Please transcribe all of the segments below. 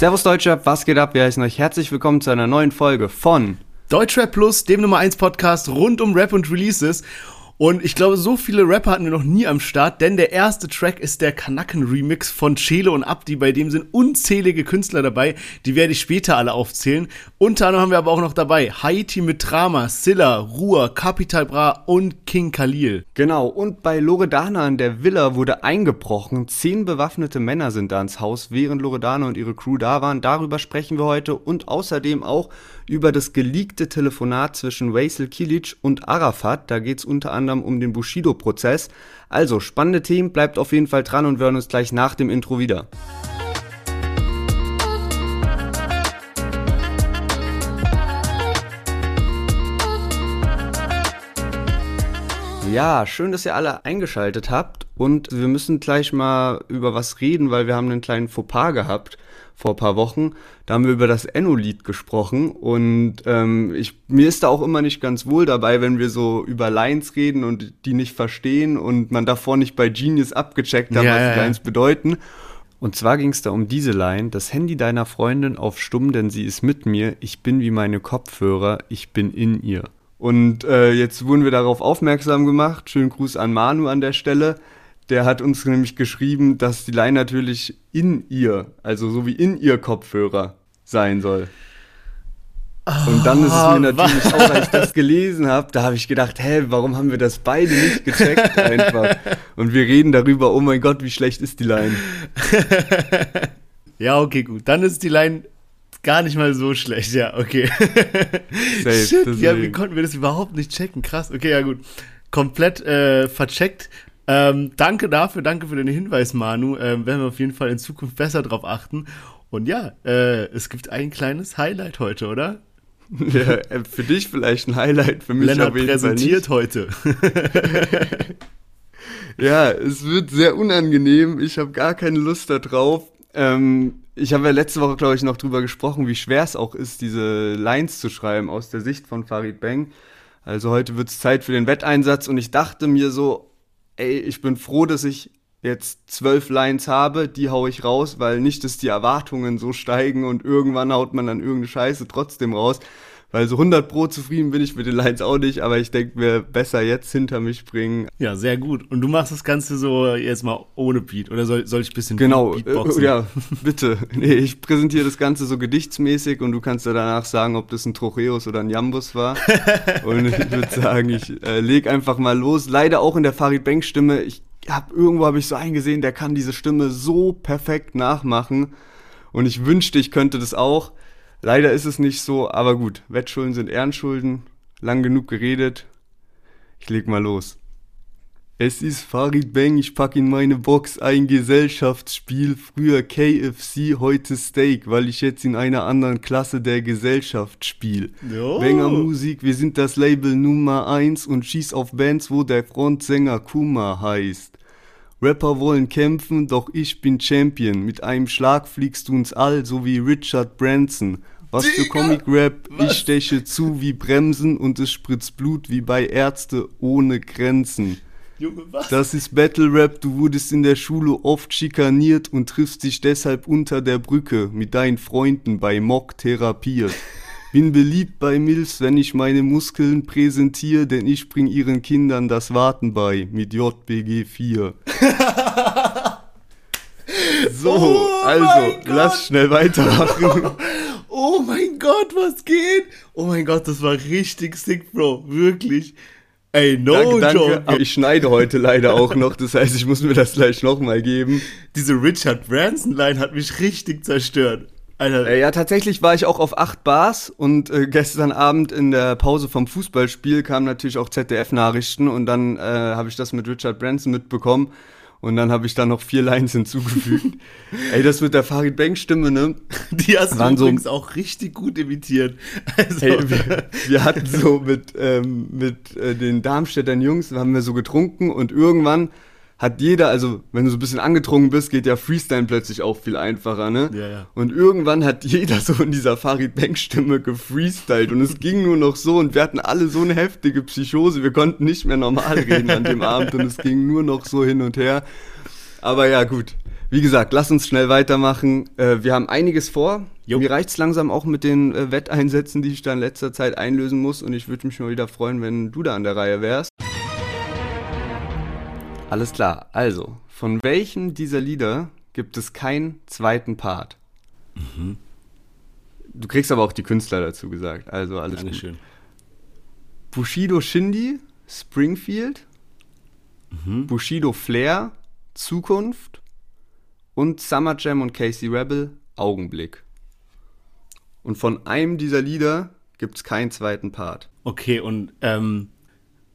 Servus Deutschrap, was geht ab? Wir heißen euch herzlich willkommen zu einer neuen Folge von Deutschrap Plus, dem Nummer 1 Podcast rund um Rap und Releases. Und ich glaube, so viele Rapper hatten wir noch nie am Start, denn der erste Track ist der Kanaken-Remix von Chele und Abdi. Bei dem sind unzählige Künstler dabei. Die werde ich später alle aufzählen. Unter anderem haben wir aber auch noch dabei Haiti mit Drama, Silla, Ruhr, Capital Bra und King Khalil. Genau, und bei Loredana in der Villa wurde eingebrochen. Zehn bewaffnete Männer sind da ins Haus, während Loredana und ihre Crew da waren. Darüber sprechen wir heute und außerdem auch über das geleakte Telefonat zwischen Waisel Kilic und Arafat. Da geht es unter anderem um den Bushido-Prozess. Also, spannende Themen, bleibt auf jeden Fall dran und wir hören uns gleich nach dem Intro wieder. Ja, schön, dass ihr alle eingeschaltet habt und wir müssen gleich mal über was reden, weil wir haben einen kleinen Fauxpas gehabt vor ein paar Wochen. Da haben wir über das Enno-Lied gesprochen und ähm, ich, mir ist da auch immer nicht ganz wohl dabei, wenn wir so über Lines reden und die nicht verstehen und man davor nicht bei Genius abgecheckt hat, ja, was die ja. Lines bedeuten. Und zwar ging es da um diese Line, das Handy deiner Freundin auf stumm, denn sie ist mit mir, ich bin wie meine Kopfhörer, ich bin in ihr. Und äh, jetzt wurden wir darauf aufmerksam gemacht, schönen Gruß an Manu an der Stelle, der hat uns nämlich geschrieben, dass die Line natürlich in ihr, also so wie in ihr Kopfhörer sein soll. Und dann ist es mir ah, natürlich was? auch, als ich das gelesen habe, da habe ich gedacht, hä, warum haben wir das beide nicht gecheckt einfach? Und wir reden darüber, oh mein Gott, wie schlecht ist die Line. ja, okay, gut. Dann ist die Line gar nicht mal so schlecht, ja, okay. Safe, Shit, ja, wie konnten wir das überhaupt nicht checken? Krass, okay, ja gut. Komplett äh, vercheckt. Ähm, danke dafür, danke für den Hinweis, Manu. Ähm, werden wir auf jeden Fall in Zukunft besser drauf achten. Und ja, äh, es gibt ein kleines Highlight heute, oder? Ja, äh, für dich vielleicht ein Highlight, für mich Lennart auf jeden präsentiert Fall heute. ja, es wird sehr unangenehm. Ich habe gar keine Lust darauf. Ähm, ich habe ja letzte Woche, glaube ich, noch drüber gesprochen, wie schwer es auch ist, diese Lines zu schreiben aus der Sicht von Farid Bang. Also heute wird es Zeit für den Wetteinsatz und ich dachte mir so, ey, ich bin froh, dass ich jetzt zwölf Lines habe, die hau ich raus, weil nicht, dass die Erwartungen so steigen und irgendwann haut man dann irgendeine Scheiße trotzdem raus. Weil so 100 pro zufrieden bin ich mit den Lines auch nicht, aber ich denke mir, besser jetzt hinter mich bringen. Ja, sehr gut. Und du machst das Ganze so jetzt mal ohne Beat oder soll, soll ich ein bisschen genau, Beatboxen? Äh, ja, bitte. Nee, ich präsentiere das Ganze so gedichtsmäßig und du kannst ja danach sagen, ob das ein Trocheus oder ein Jambus war. und ich würde sagen, ich äh, leg einfach mal los. Leider auch in der Farid Bank Stimme. Ich hab, irgendwo habe ich so eingesehen, der kann diese Stimme so perfekt nachmachen. Und ich wünschte, ich könnte das auch. Leider ist es nicht so, aber gut, Wettschulden sind Ehrenschulden. Lang genug geredet. Ich leg mal los. Es ist Farid Bang, ich pack in meine Box ein Gesellschaftsspiel. Früher KFC, heute Steak, weil ich jetzt in einer anderen Klasse der Gesellschaft spiel. Banger Musik, wir sind das Label Nummer 1 und schieß auf Bands, wo der Frontsänger Kuma heißt. Rapper wollen kämpfen, doch ich bin Champion. Mit einem Schlag fliegst du ins All, so wie Richard Branson. Was Digga, für Comic-Rap, ich steche zu wie Bremsen und es spritzt Blut wie bei Ärzte ohne Grenzen. Junge, was? Das ist Battle Rap, du wurdest in der Schule oft schikaniert und triffst dich deshalb unter der Brücke mit deinen Freunden bei Mock therapiert. Bin beliebt bei Mills, wenn ich meine Muskeln präsentiere, denn ich bring ihren Kindern das Warten bei mit JBG 4. so, oh also, lass schnell weitermachen. Oh mein Gott, was geht? Oh mein Gott, das war richtig sick, Bro. Wirklich. Ey, no danke, danke. joke. Aber ich schneide heute leider auch noch, das heißt, ich muss mir das gleich nochmal geben. Diese Richard Branson-Line hat mich richtig zerstört. Alter. Äh, ja, tatsächlich war ich auch auf 8 Bars und äh, gestern Abend in der Pause vom Fußballspiel kamen natürlich auch ZDF-Nachrichten und dann äh, habe ich das mit Richard Branson mitbekommen und dann habe ich da noch vier Lines hinzugefügt. Ey, das mit der Farid Bang Stimme, ne? Die hast du übrigens so, auch richtig gut imitiert. Also. Ey, wir, wir, hatten so mit, ähm, mit äh, den Darmstädtern Jungs, haben wir so getrunken und irgendwann hat jeder, also wenn du so ein bisschen angetrunken bist, geht ja Freestyle plötzlich auch viel einfacher, ne? Ja, ja. Und irgendwann hat jeder so in dieser Farid Bank Stimme gefreestylt und es ging nur noch so und wir hatten alle so eine heftige Psychose, wir konnten nicht mehr normal reden an dem Abend und es ging nur noch so hin und her. Aber ja, gut. Wie gesagt, lass uns schnell weitermachen. Äh, wir haben einiges vor. Jo. Mir reicht's langsam auch mit den äh, Wetteinsätzen, die ich da in letzter Zeit einlösen muss. Und ich würde mich mal wieder freuen, wenn du da an der Reihe wärst. Alles klar. Also, von welchem dieser Lieder gibt es keinen zweiten Part? Mhm. Du kriegst aber auch die Künstler dazu gesagt. Also alles Dankeschön. Gut. Bushido Shindy, Springfield. Mhm. Bushido Flair, Zukunft und Summer Jam und Casey Rebel, Augenblick. Und von einem dieser Lieder gibt es keinen zweiten Part. Okay, und ähm,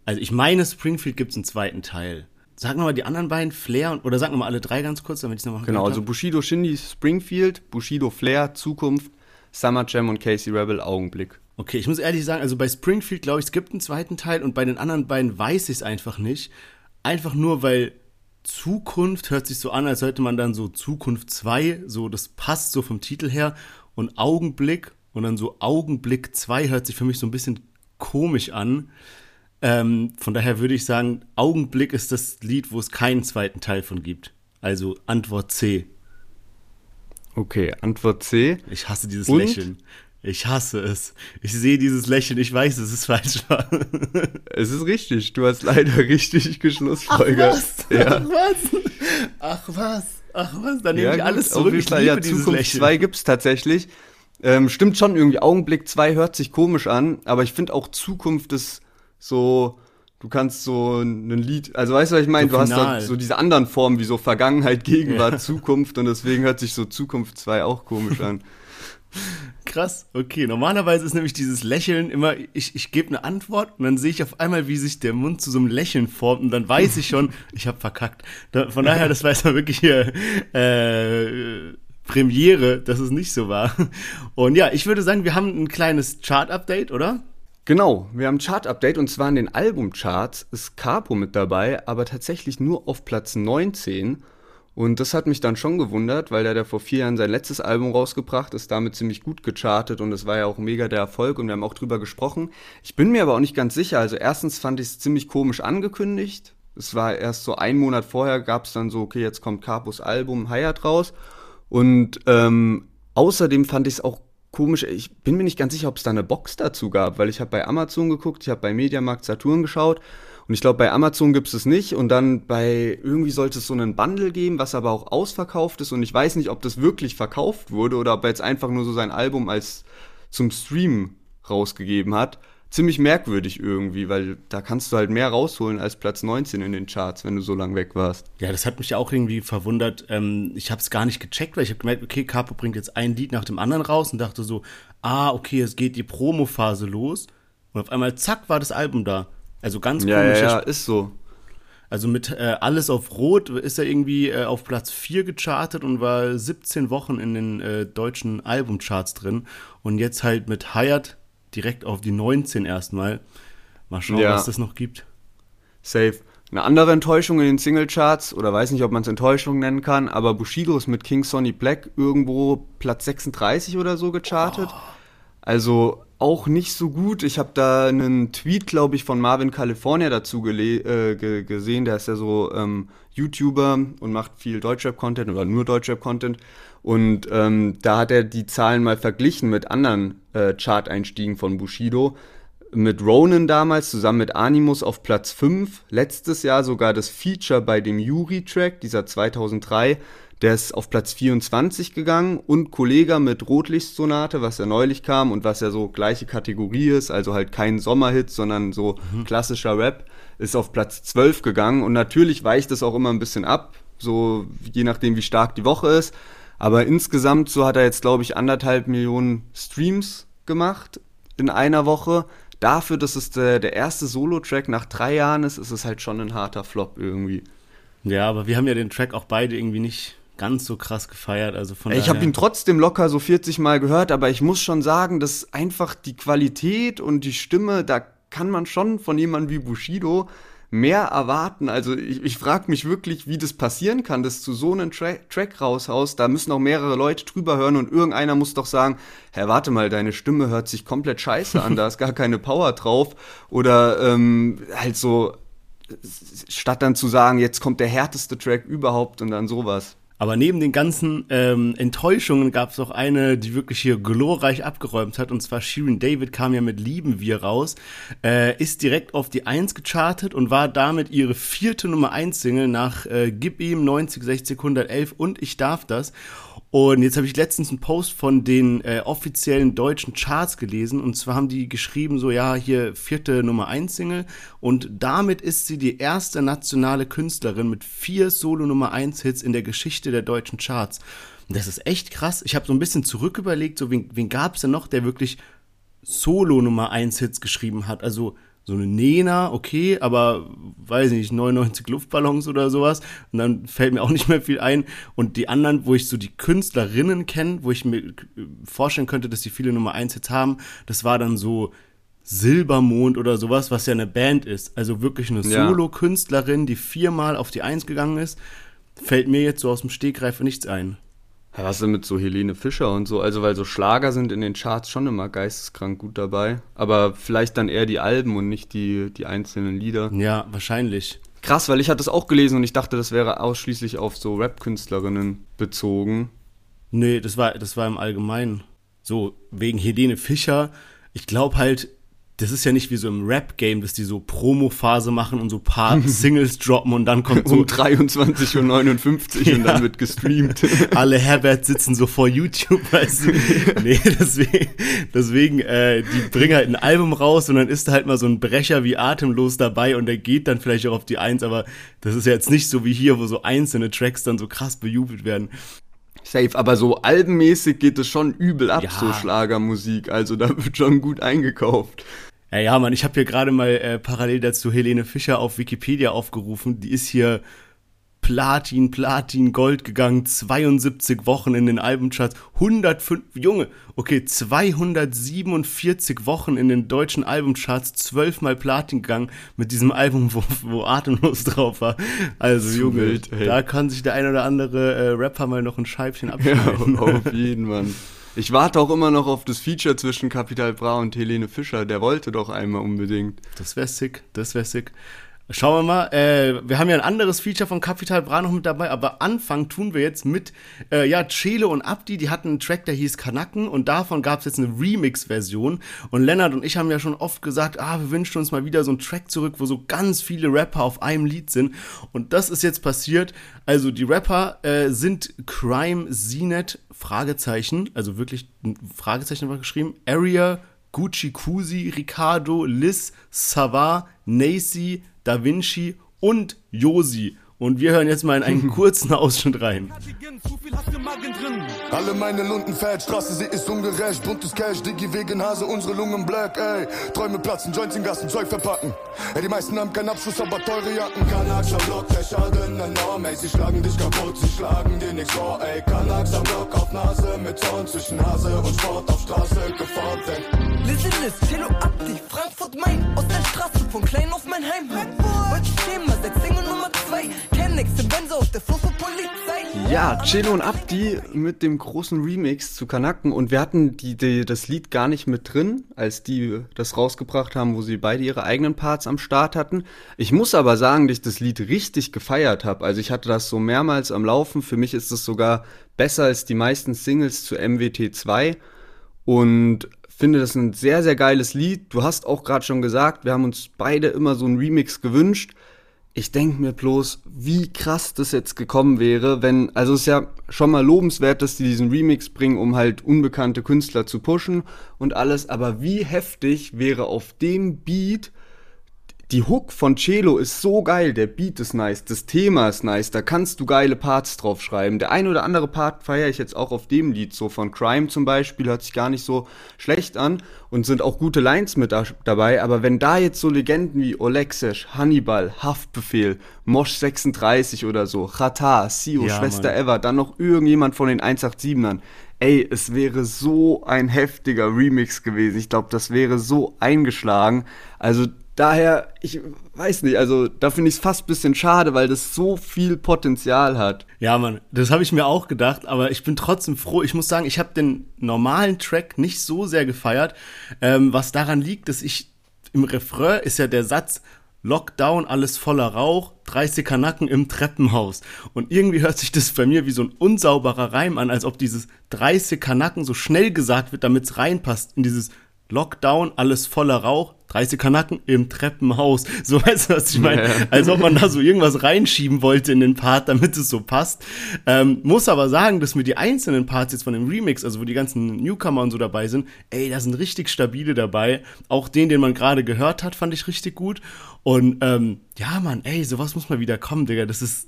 also ich meine, Springfield gibt es einen zweiten Teil. Sag nochmal die anderen beiden, Flair und, oder sag nochmal alle drei ganz kurz, damit ich es nochmal Genau, also Bushido Shindy Springfield, Bushido Flair Zukunft, Summer Jam und Casey Rebel Augenblick. Okay, ich muss ehrlich sagen, also bei Springfield glaube ich, es gibt einen zweiten Teil und bei den anderen beiden weiß ich es einfach nicht. Einfach nur, weil Zukunft hört sich so an, als sollte man dann so Zukunft 2, so das passt so vom Titel her und Augenblick und dann so Augenblick 2 hört sich für mich so ein bisschen komisch an. Ähm, von daher würde ich sagen, Augenblick ist das Lied, wo es keinen zweiten Teil von gibt. Also Antwort C. Okay, Antwort C. Ich hasse dieses und? Lächeln. Ich hasse es. Ich sehe dieses Lächeln. Ich weiß, es ist falsch. es ist richtig. Du hast leider richtig geschlussfolgert. Ach was? Ja. Ach was? Ach was? Ach was? Dann nehme ja, ich gut, alles zurück. Ich liebe ja, Zukunft 2 gibt es tatsächlich. Ähm, stimmt schon irgendwie. Augenblick 2 hört sich komisch an, aber ich finde auch Zukunft ist so du kannst so ein Lied, also weißt du, was ich meine? So du hast da so diese anderen Formen wie so Vergangenheit, Gegenwart, ja. Zukunft und deswegen hört sich so Zukunft 2 auch komisch an. Krass, okay. Normalerweise ist nämlich dieses Lächeln immer, ich, ich gebe eine Antwort und dann sehe ich auf einmal, wie sich der Mund zu so einem Lächeln formt und dann weiß ich schon, ich habe verkackt. Da, von daher, das war jetzt wirklich hier äh, Premiere, dass es nicht so war. Und ja, ich würde sagen, wir haben ein kleines Chart-Update, oder? Genau, wir haben ein Chart-Update und zwar in den Albumcharts ist Capo mit dabei, aber tatsächlich nur auf Platz 19 und das hat mich dann schon gewundert, weil der, der vor vier Jahren sein letztes Album rausgebracht ist, damit ziemlich gut gechartet und es war ja auch mega der Erfolg und wir haben auch drüber gesprochen. Ich bin mir aber auch nicht ganz sicher. Also erstens fand ich es ziemlich komisch angekündigt. Es war erst so ein Monat vorher, gab es dann so, okay, jetzt kommt Capos Album Hayat raus. Und ähm, außerdem fand ich es auch komisch, ich bin mir nicht ganz sicher, ob es da eine Box dazu gab, weil ich habe bei Amazon geguckt, ich habe bei Mediamarkt Saturn geschaut und ich glaube, bei Amazon gibt es es nicht. Und dann bei irgendwie sollte es so einen Bundle geben, was aber auch ausverkauft ist. Und ich weiß nicht, ob das wirklich verkauft wurde oder ob er jetzt einfach nur so sein Album als zum Stream rausgegeben hat. Ziemlich merkwürdig irgendwie, weil da kannst du halt mehr rausholen als Platz 19 in den Charts, wenn du so lange weg warst. Ja, das hat mich auch irgendwie verwundert. Ähm, ich habe es gar nicht gecheckt, weil ich habe gemerkt, okay, Capo bringt jetzt ein Lied nach dem anderen raus und dachte so, ah, okay, es geht die Promo-Phase los. Und auf einmal, zack, war das Album da. Also ganz ja, komisch. Ja, ja, ist so. Also mit äh, Alles auf Rot ist er irgendwie äh, auf Platz 4 gechartet und war 17 Wochen in den äh, deutschen Albumcharts drin. Und jetzt halt mit Hired direkt auf die 19 erstmal. Mal schauen, ja. was das noch gibt. Safe. Eine andere Enttäuschung in den Singlecharts, oder weiß nicht, ob man es Enttäuschung nennen kann, aber Bushido ist mit King Sonny Black irgendwo Platz 36 oder so gechartet. Oh. Also auch nicht so gut. Ich habe da einen Tweet, glaube ich, von Marvin California dazu äh, gesehen. Der ist ja so ähm, YouTuber und macht viel Deutschrap-Content oder nur Deutschrap-Content. Und ähm, da hat er die Zahlen mal verglichen mit anderen äh, Chart-Einstiegen von Bushido. Mit Ronan damals zusammen mit Animus auf Platz 5. Letztes Jahr sogar das Feature bei dem Yuri-Track, dieser 2003 der ist auf Platz 24 gegangen und Kollega mit Rotlichtsonate, was ja neulich kam und was ja so gleiche Kategorie ist, also halt kein Sommerhit, sondern so mhm. klassischer Rap, ist auf Platz 12 gegangen. Und natürlich weicht es auch immer ein bisschen ab, so je nachdem, wie stark die Woche ist. Aber insgesamt, so hat er jetzt, glaube ich, anderthalb Millionen Streams gemacht in einer Woche. Dafür, dass es der, der erste Solo-Track nach drei Jahren ist, ist es halt schon ein harter Flop irgendwie. Ja, aber wir haben ja den Track auch beide irgendwie nicht ganz so krass gefeiert. Also von ich habe ihn trotzdem locker so 40 Mal gehört, aber ich muss schon sagen, dass einfach die Qualität und die Stimme, da kann man schon von jemandem wie Bushido mehr erwarten. Also ich, ich frage mich wirklich, wie das passieren kann, dass du so einen Tra Track raushaust. Da müssen auch mehrere Leute drüber hören und irgendeiner muss doch sagen, Herr, warte mal, deine Stimme hört sich komplett scheiße an, da ist gar keine Power drauf. Oder ähm, halt so, statt dann zu sagen, jetzt kommt der härteste Track überhaupt und dann sowas. Aber neben den ganzen ähm, Enttäuschungen gab es auch eine, die wirklich hier glorreich abgeräumt hat. Und zwar Shirin David kam ja mit Lieben wir raus, äh, ist direkt auf die 1 gechartet und war damit ihre vierte Nummer 1 Single nach äh, Gib ihm 90, 60, 111 und Ich darf das. Und jetzt habe ich letztens einen Post von den äh, offiziellen deutschen Charts gelesen. Und zwar haben die geschrieben, so ja, hier vierte Nummer 1 Single. Und damit ist sie die erste nationale Künstlerin mit vier Solo-Nummer 1 Hits in der Geschichte der deutschen Charts. Und das ist echt krass. Ich habe so ein bisschen zurück überlegt, so wen, wen gab es denn noch, der wirklich Solo-Nummer 1 Hits geschrieben hat? Also so eine Nena, okay, aber weiß nicht, 99 Luftballons oder sowas. Und dann fällt mir auch nicht mehr viel ein. Und die anderen, wo ich so die Künstlerinnen kenne, wo ich mir vorstellen könnte, dass die viele Nummer 1 jetzt haben, das war dann so Silbermond oder sowas, was ja eine Band ist. Also wirklich eine ja. Solo-Künstlerin, die viermal auf die Eins gegangen ist. Fällt mir jetzt so aus dem Stegreif nichts ein. Ja, was denn mit so Helene Fischer und so? Also, weil so Schlager sind in den Charts schon immer geisteskrank gut dabei. Aber vielleicht dann eher die Alben und nicht die, die einzelnen Lieder. Ja, wahrscheinlich. Krass, weil ich hatte das auch gelesen und ich dachte, das wäre ausschließlich auf so Rap-Künstlerinnen bezogen. Nee, das war, das war im Allgemeinen. So, wegen Helene Fischer. Ich glaube halt, das ist ja nicht wie so im Rap-Game, dass die so Promo-Phase machen und so paar Singles droppen und dann kommt so. Um 23.59 Uhr ja. und dann wird gestreamt. Alle Herbert sitzen so vor YouTube, weißt du. Nee, deswegen, deswegen äh, die bringen halt ein Album raus und dann ist da halt mal so ein Brecher wie Atemlos dabei und der geht dann vielleicht auch auf die Eins, aber das ist ja jetzt nicht so wie hier, wo so einzelne Tracks dann so krass bejubelt werden. Safe, aber so albenmäßig geht es schon übel ab, ja. so Schlagermusik. Also da wird schon gut eingekauft. Ja, ja, Mann, ich habe hier gerade mal äh, parallel dazu Helene Fischer auf Wikipedia aufgerufen. Die ist hier Platin, Platin, Gold gegangen, 72 Wochen in den Albumcharts, 105, Junge, okay, 247 Wochen in den deutschen Albumcharts, zwölfmal Platin gegangen mit diesem Album, wo, wo Atemlos drauf war. Also, Junge, wild, da kann sich der ein oder andere äh, Rapper mal noch ein Scheibchen abschneiden. Ja, auf jeden, Mann. Ich warte auch immer noch auf das Feature zwischen Capital Bra und Helene Fischer. Der wollte doch einmal unbedingt. Das wäre sick, das wäre sick. Schauen wir mal. Äh, wir haben ja ein anderes Feature von Capital Bra noch mit dabei, aber Anfang tun wir jetzt mit, äh, ja, Chelo und Abdi, die hatten einen Track, der hieß Kanaken und davon gab es jetzt eine Remix-Version. Und Lennart und ich haben ja schon oft gesagt, ah, wir wünschen uns mal wieder so einen Track zurück, wo so ganz viele Rapper auf einem Lied sind. Und das ist jetzt passiert. Also die Rapper äh, sind Crime Zinet, Fragezeichen, also wirklich ein Fragezeichen war geschrieben, Area, Gucci Kusi, Ricardo, Liz, Savard, Nacy, Da Vinci und Josi. Und wir hören jetzt mal in einen kurzen Ausschnitt rein. Alle meine Lunden fett, Straße, sie ist ungerecht. Buntes Cash, Diggi wegen Hase, unsere Lungen black, ey. Träume platzen, Joints in Gassen, Zeug verpacken. Ey, die meisten haben keinen Abschluss, aber teure Jacken. Kanaks am Block, der Schaden enorm, ey. Sie schlagen dich kaputt, sie schlagen dir nichts vor, ey. Kanaks am Block auf Nase, mit Zorn zwischen Hase und Sport auf Straße geformt, ey. Listen, listen, Cello Abdi, Frankfurt, Main, aus der Straße, von klein auf mein Heim. Heute Schema, seit Single Ja, Cello und Abdi mit dem großen Remix zu Kanaken und wir hatten die, die, das Lied gar nicht mit drin, als die das rausgebracht haben, wo sie beide ihre eigenen Parts am Start hatten. Ich muss aber sagen, dass ich das Lied richtig gefeiert habe. Also ich hatte das so mehrmals am Laufen. Für mich ist es sogar besser als die meisten Singles zu MWT 2 und finde das ein sehr, sehr geiles Lied. Du hast auch gerade schon gesagt, wir haben uns beide immer so einen Remix gewünscht. Ich denke mir bloß, wie krass das jetzt gekommen wäre, wenn, also es ist ja schon mal lobenswert, dass die diesen Remix bringen, um halt unbekannte Künstler zu pushen und alles, aber wie heftig wäre auf dem Beat die Hook von Cello ist so geil, der Beat ist nice, das Thema ist nice, da kannst du geile Parts drauf schreiben. Der ein oder andere Part feiere ich jetzt auch auf dem Lied, so von Crime zum Beispiel, hört sich gar nicht so schlecht an und sind auch gute Lines mit da, dabei, aber wenn da jetzt so Legenden wie Olexesh, Hannibal, Haftbefehl, Mosh 36 oder so, Chata, Sio, ja, Schwester Mann. Eva, dann noch irgendjemand von den 187ern, ey, es wäre so ein heftiger Remix gewesen. Ich glaube, das wäre so eingeschlagen. Also daher, ich weiß nicht, also da finde ich es fast ein bisschen schade, weil das so viel Potenzial hat. Ja, Mann, das habe ich mir auch gedacht, aber ich bin trotzdem froh. Ich muss sagen, ich habe den normalen Track nicht so sehr gefeiert, ähm, was daran liegt, dass ich im Refrain ist ja der Satz, Lockdown, alles voller Rauch, 30 Kanacken im Treppenhaus. Und irgendwie hört sich das bei mir wie so ein unsauberer Reim an, als ob dieses 30 Kanacken so schnell gesagt wird, damit es reinpasst in dieses Lockdown, alles voller Rauch, 30 Kanacken im Treppenhaus. So weißt du, was ich meine? Ja. Als ob man da so irgendwas reinschieben wollte in den Part, damit es so passt. Ähm, muss aber sagen, dass mir die einzelnen Parts jetzt von dem Remix, also wo die ganzen Newcomer und so dabei sind, ey, da sind richtig stabile dabei. Auch den, den man gerade gehört hat, fand ich richtig gut. Und ähm, ja, Mann, ey, sowas muss mal wieder kommen, Digga. Das ist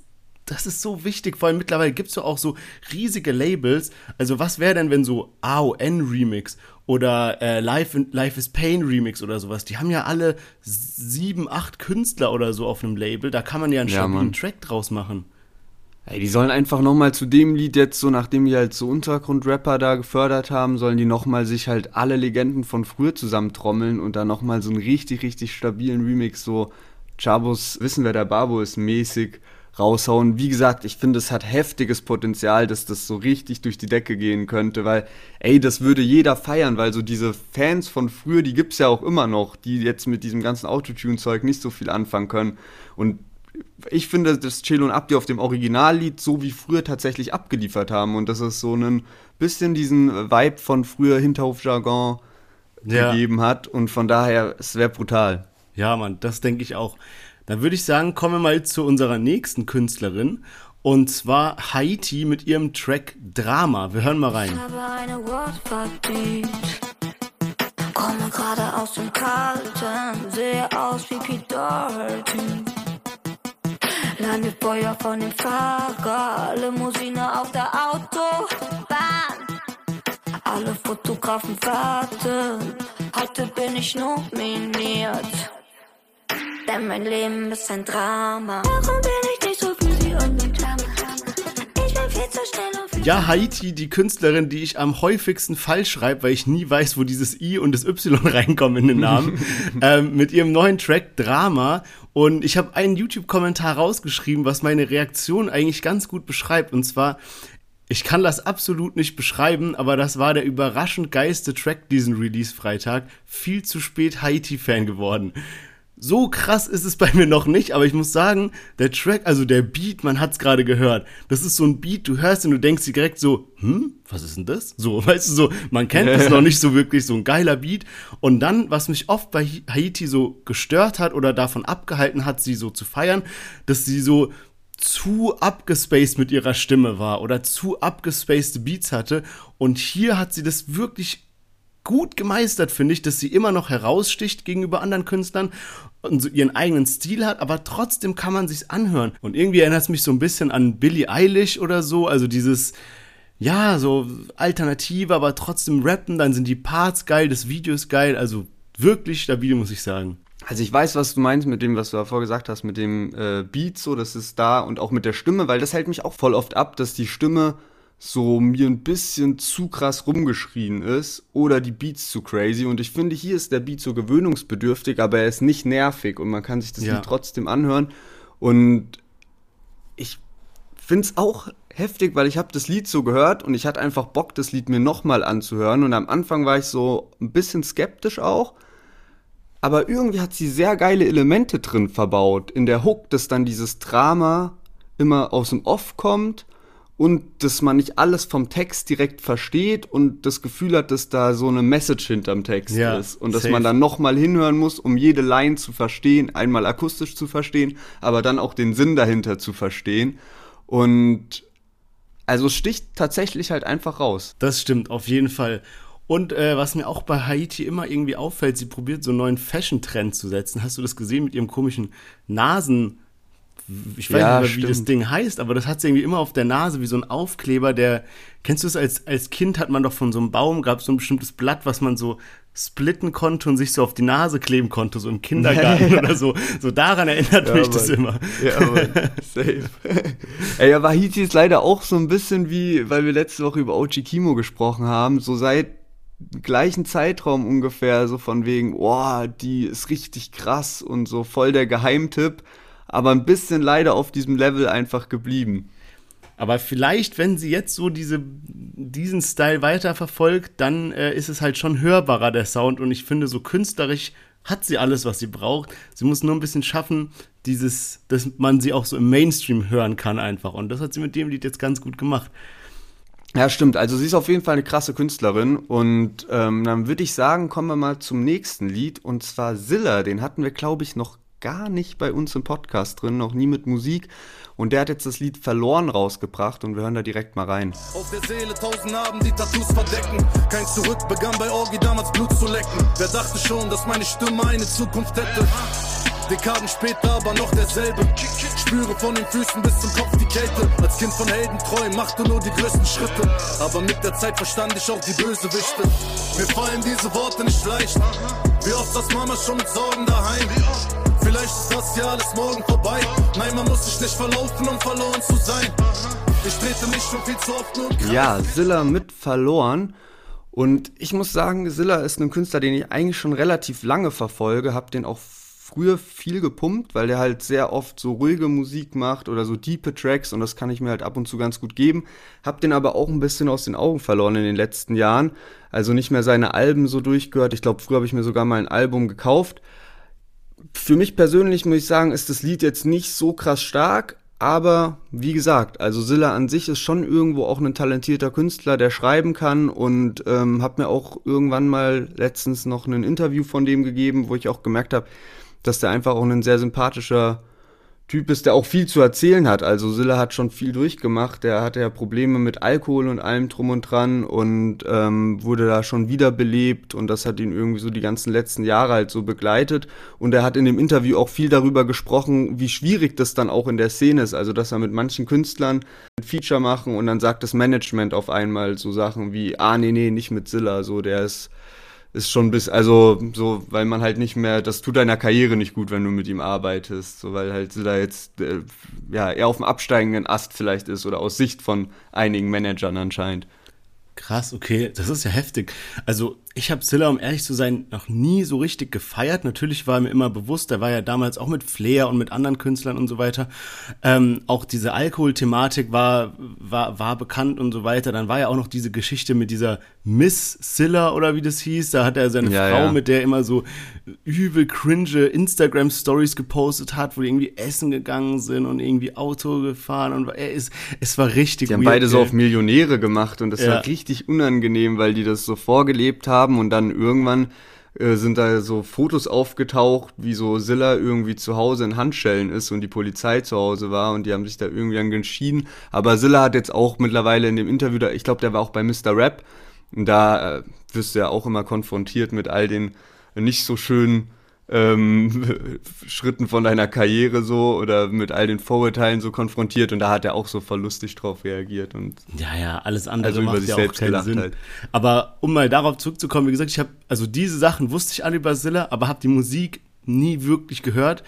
das ist so wichtig. Vor allem mittlerweile gibt es ja auch so riesige Labels. Also, was wäre denn, wenn so AON Remix oder äh, Life, Life is Pain Remix oder sowas, die haben ja alle sieben, acht Künstler oder so auf einem Label. Da kann man ja einen ja, stabilen Track draus machen. Ey, die sollen einfach nochmal zu dem Lied jetzt so, nachdem die halt so Untergrundrapper da gefördert haben, sollen die nochmal sich halt alle Legenden von früher zusammentrommeln und da nochmal so einen richtig, richtig stabilen Remix, so Chabos Wissen, wer der Babo ist, mäßig raushauen. Wie gesagt, ich finde, es hat heftiges Potenzial, dass das so richtig durch die Decke gehen könnte, weil, ey, das würde jeder feiern, weil so diese Fans von früher, die gibt's ja auch immer noch, die jetzt mit diesem ganzen Autotune-Zeug nicht so viel anfangen können. Und ich finde, dass Chelo und Abdi auf dem Originallied so wie früher tatsächlich abgeliefert haben und dass es so ein bisschen diesen Vibe von früher Hinterhofjargon ja. gegeben hat und von daher, es wäre brutal. Ja, Mann, das denke ich auch. Dann würde ich sagen, kommen wir mal zu unserer nächsten Künstlerin. Und zwar Haiti mit ihrem Track Drama. Wir hören mal rein. Ich habe eine Komme gerade aus dem Kalten, sehe aus wie Pete Doherty. Mir Feuer von dem Fahrer, Limousine auf der Autobahn. Alle Fotografen warten, heute bin ich nominiert denn mein Leben ist ein Drama. Warum bin ich nicht so für sie und mit Drama? Ich bin viel zu schnell und Ja, Haiti, die Künstlerin, die ich am häufigsten falsch schreibe, weil ich nie weiß, wo dieses I und das Y reinkommen in den Namen, ähm, mit ihrem neuen Track Drama. Und ich habe einen YouTube-Kommentar rausgeschrieben, was meine Reaktion eigentlich ganz gut beschreibt. Und zwar, ich kann das absolut nicht beschreiben, aber das war der überraschend geiste Track diesen Release-Freitag. Viel zu spät Haiti-Fan geworden. So krass ist es bei mir noch nicht, aber ich muss sagen, der Track, also der Beat, man hat's gerade gehört. Das ist so ein Beat, du hörst und du denkst dir direkt so, hm, was ist denn das? So, weißt du, so, man kennt es noch nicht so wirklich, so ein geiler Beat. Und dann, was mich oft bei Haiti so gestört hat oder davon abgehalten hat, sie so zu feiern, dass sie so zu abgespaced mit ihrer Stimme war oder zu abgespaced Beats hatte. Und hier hat sie das wirklich gut gemeistert, finde ich, dass sie immer noch heraussticht gegenüber anderen Künstlern und so ihren eigenen Stil hat, aber trotzdem kann man sich's anhören. Und irgendwie erinnert es mich so ein bisschen an Billie Eilish oder so, also dieses ja, so alternative, aber trotzdem rappen, dann sind die Parts geil, das Video ist geil, also wirklich stabil, muss ich sagen. Also ich weiß, was du meinst mit dem, was du davor gesagt hast, mit dem äh, Beat, so, das ist da und auch mit der Stimme, weil das hält mich auch voll oft ab, dass die Stimme so mir ein bisschen zu krass rumgeschrien ist oder die Beats zu crazy. Und ich finde, hier ist der Beat so gewöhnungsbedürftig, aber er ist nicht nervig und man kann sich das ja. Lied trotzdem anhören. Und ich finde es auch heftig, weil ich habe das Lied so gehört und ich hatte einfach Bock, das Lied mir nochmal anzuhören. Und am Anfang war ich so ein bisschen skeptisch auch. Aber irgendwie hat sie sehr geile Elemente drin verbaut. In der Hook, dass dann dieses Drama immer aus dem Off kommt und dass man nicht alles vom Text direkt versteht und das Gefühl hat, dass da so eine Message hinterm Text ja, ist und dass safe. man dann nochmal hinhören muss, um jede Line zu verstehen, einmal akustisch zu verstehen, aber dann auch den Sinn dahinter zu verstehen und also sticht tatsächlich halt einfach raus. Das stimmt, auf jeden Fall. Und äh, was mir auch bei Haiti immer irgendwie auffällt, sie probiert so einen neuen Fashion-Trend zu setzen. Hast du das gesehen mit ihrem komischen Nasen? Ich weiß ja, nicht mehr, wie das Ding heißt, aber das hat sie irgendwie immer auf der Nase wie so ein Aufkleber, der, kennst du es als, als Kind hat man doch von so einem Baum, gab es so ein bestimmtes Blatt, was man so splitten konnte und sich so auf die Nase kleben konnte, so im Kindergarten oder so. So daran erinnert ja, mich Mann. das immer. Ja, Mann. safe. Ey, aber Haiti ist leider auch so ein bisschen wie, weil wir letzte Woche über Ochi Kimo gesprochen haben, so seit gleichen Zeitraum ungefähr, so von wegen, oh, die ist richtig krass und so voll der Geheimtipp aber ein bisschen leider auf diesem Level einfach geblieben. Aber vielleicht, wenn sie jetzt so diese, diesen Style weiterverfolgt, dann äh, ist es halt schon hörbarer, der Sound. Und ich finde, so künstlerisch hat sie alles, was sie braucht. Sie muss nur ein bisschen schaffen, dieses, dass man sie auch so im Mainstream hören kann einfach. Und das hat sie mit dem Lied jetzt ganz gut gemacht. Ja, stimmt. Also sie ist auf jeden Fall eine krasse Künstlerin. Und ähm, dann würde ich sagen, kommen wir mal zum nächsten Lied. Und zwar Zilla. Den hatten wir, glaube ich, noch gar nicht bei uns im Podcast drin, noch nie mit Musik. Und der hat jetzt das Lied Verloren rausgebracht und wir hören da direkt mal rein. Auf der Seele tausend Narben, die Tattoos verdecken. Kein Zurück begann bei Orgi damals Blut zu lecken. Wer dachte schon, dass meine Stimme eine Zukunft hätte? Dekaden später aber noch derselbe. Spüre von den Füßen bis zum Kopf die Kälte. Als Kind von Heldenträumen machte nur die größten Schritte. Aber mit der Zeit verstand ich auch die Bösewichte. Mir fallen diese Worte nicht leicht. Wie oft saß Mama schon mit Sorgen daheim? Vielleicht ist das ja alles morgen vorbei. Nein, man muss sich nicht verlaufen, um verloren zu sein. Ich trete mich schon viel zu oft nur. Ja, Silla mit verloren. Und ich muss sagen, Silla ist ein Künstler, den ich eigentlich schon relativ lange verfolge, hab den auch früher viel gepumpt, weil der halt sehr oft so ruhige Musik macht oder so diepe Tracks und das kann ich mir halt ab und zu ganz gut geben. Hab den aber auch ein bisschen aus den Augen verloren in den letzten Jahren. Also nicht mehr seine Alben so durchgehört. Ich glaube, früher habe ich mir sogar mal ein Album gekauft. Für mich persönlich muss ich sagen, ist das Lied jetzt nicht so krass stark, aber wie gesagt, also Silla an sich ist schon irgendwo auch ein talentierter Künstler, der schreiben kann und ähm, habe mir auch irgendwann mal letztens noch ein Interview von dem gegeben, wo ich auch gemerkt habe, dass der einfach auch ein sehr sympathischer Typ ist, der auch viel zu erzählen hat. Also Silla hat schon viel durchgemacht. Der hatte ja Probleme mit Alkohol und allem drum und dran und ähm, wurde da schon wiederbelebt und das hat ihn irgendwie so die ganzen letzten Jahre halt so begleitet. Und er hat in dem Interview auch viel darüber gesprochen, wie schwierig das dann auch in der Szene ist. Also dass er mit manchen Künstlern ein Feature machen und dann sagt das Management auf einmal so Sachen wie, ah nee, nee, nicht mit Silla, so der ist ist schon bis, also so, weil man halt nicht mehr, das tut deiner Karriere nicht gut, wenn du mit ihm arbeitest, so weil halt da jetzt äh, ja eher auf dem absteigenden Ast vielleicht ist oder aus Sicht von einigen Managern anscheinend. Krass, okay, das ist ja heftig. Also ich habe Zilla, um ehrlich zu sein, noch nie so richtig gefeiert. Natürlich war mir immer bewusst, der war ja damals auch mit Flair und mit anderen Künstlern und so weiter. Ähm, auch diese Alkoholthematik war, war, war bekannt und so weiter. Dann war ja auch noch diese Geschichte mit dieser Miss Zilla oder wie das hieß. Da hat er seine ja, Frau, ja. mit der immer so übel cringe Instagram-Stories gepostet hat, wo die irgendwie essen gegangen sind und irgendwie Auto gefahren und er ist, es war richtig Die haben weird, beide so auf Millionäre gemacht und das ja. war richtig unangenehm, weil die das so vorgelebt haben haben und dann irgendwann äh, sind da so Fotos aufgetaucht, wie so Silla irgendwie zu Hause in Handschellen ist und die Polizei zu Hause war und die haben sich da irgendwie dann entschieden. Aber Silla hat jetzt auch mittlerweile in dem Interview, da, ich glaube, der war auch bei Mr. Rap und da äh, wirst du ja auch immer konfrontiert mit all den nicht so schönen ähm, Schritten von deiner Karriere so oder mit all den Vorurteilen so konfrontiert und da hat er auch so verlustig drauf reagiert und ja ja alles andere also macht ja auch keinen Sinn. Halt. Aber um mal darauf zurückzukommen, wie gesagt, ich habe also diese Sachen wusste ich alle über Zilla, aber habe die Musik nie wirklich gehört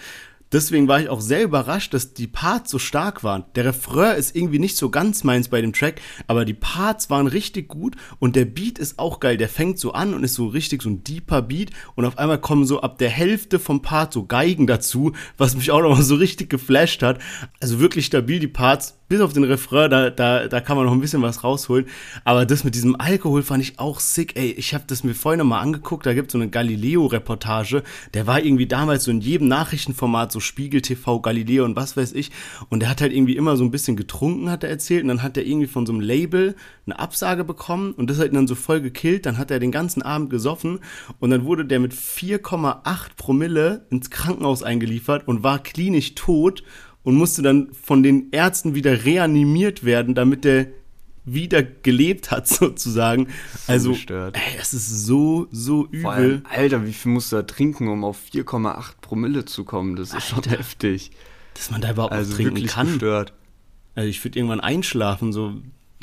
Deswegen war ich auch sehr überrascht, dass die Parts so stark waren. Der Refrain ist irgendwie nicht so ganz meins bei dem Track, aber die Parts waren richtig gut und der Beat ist auch geil. Der fängt so an und ist so richtig so ein deeper Beat und auf einmal kommen so ab der Hälfte vom Part so Geigen dazu, was mich auch noch so richtig geflasht hat. Also wirklich stabil die Parts bis auf den Refrain, da, da, da kann man noch ein bisschen was rausholen. Aber das mit diesem Alkohol fand ich auch sick. Ey, ich habe das mir vorhin noch mal angeguckt. Da gibt es so eine Galileo-Reportage. Der war irgendwie damals so in jedem Nachrichtenformat, so Spiegel TV, Galileo und was weiß ich. Und der hat halt irgendwie immer so ein bisschen getrunken, hat er erzählt. Und dann hat er irgendwie von so einem Label eine Absage bekommen. Und das hat ihn dann so voll gekillt. Dann hat er den ganzen Abend gesoffen. Und dann wurde der mit 4,8 Promille ins Krankenhaus eingeliefert und war klinisch tot und musste dann von den Ärzten wieder reanimiert werden, damit der wieder gelebt hat, sozusagen. So also, gestört. ey, es ist so, so übel. Allem, Alter, wie viel musst du da trinken, um auf 4,8 Promille zu kommen? Das ist Alter, schon heftig. Dass man da überhaupt also trinken kann. Gestört. Also ich würde irgendwann einschlafen, so.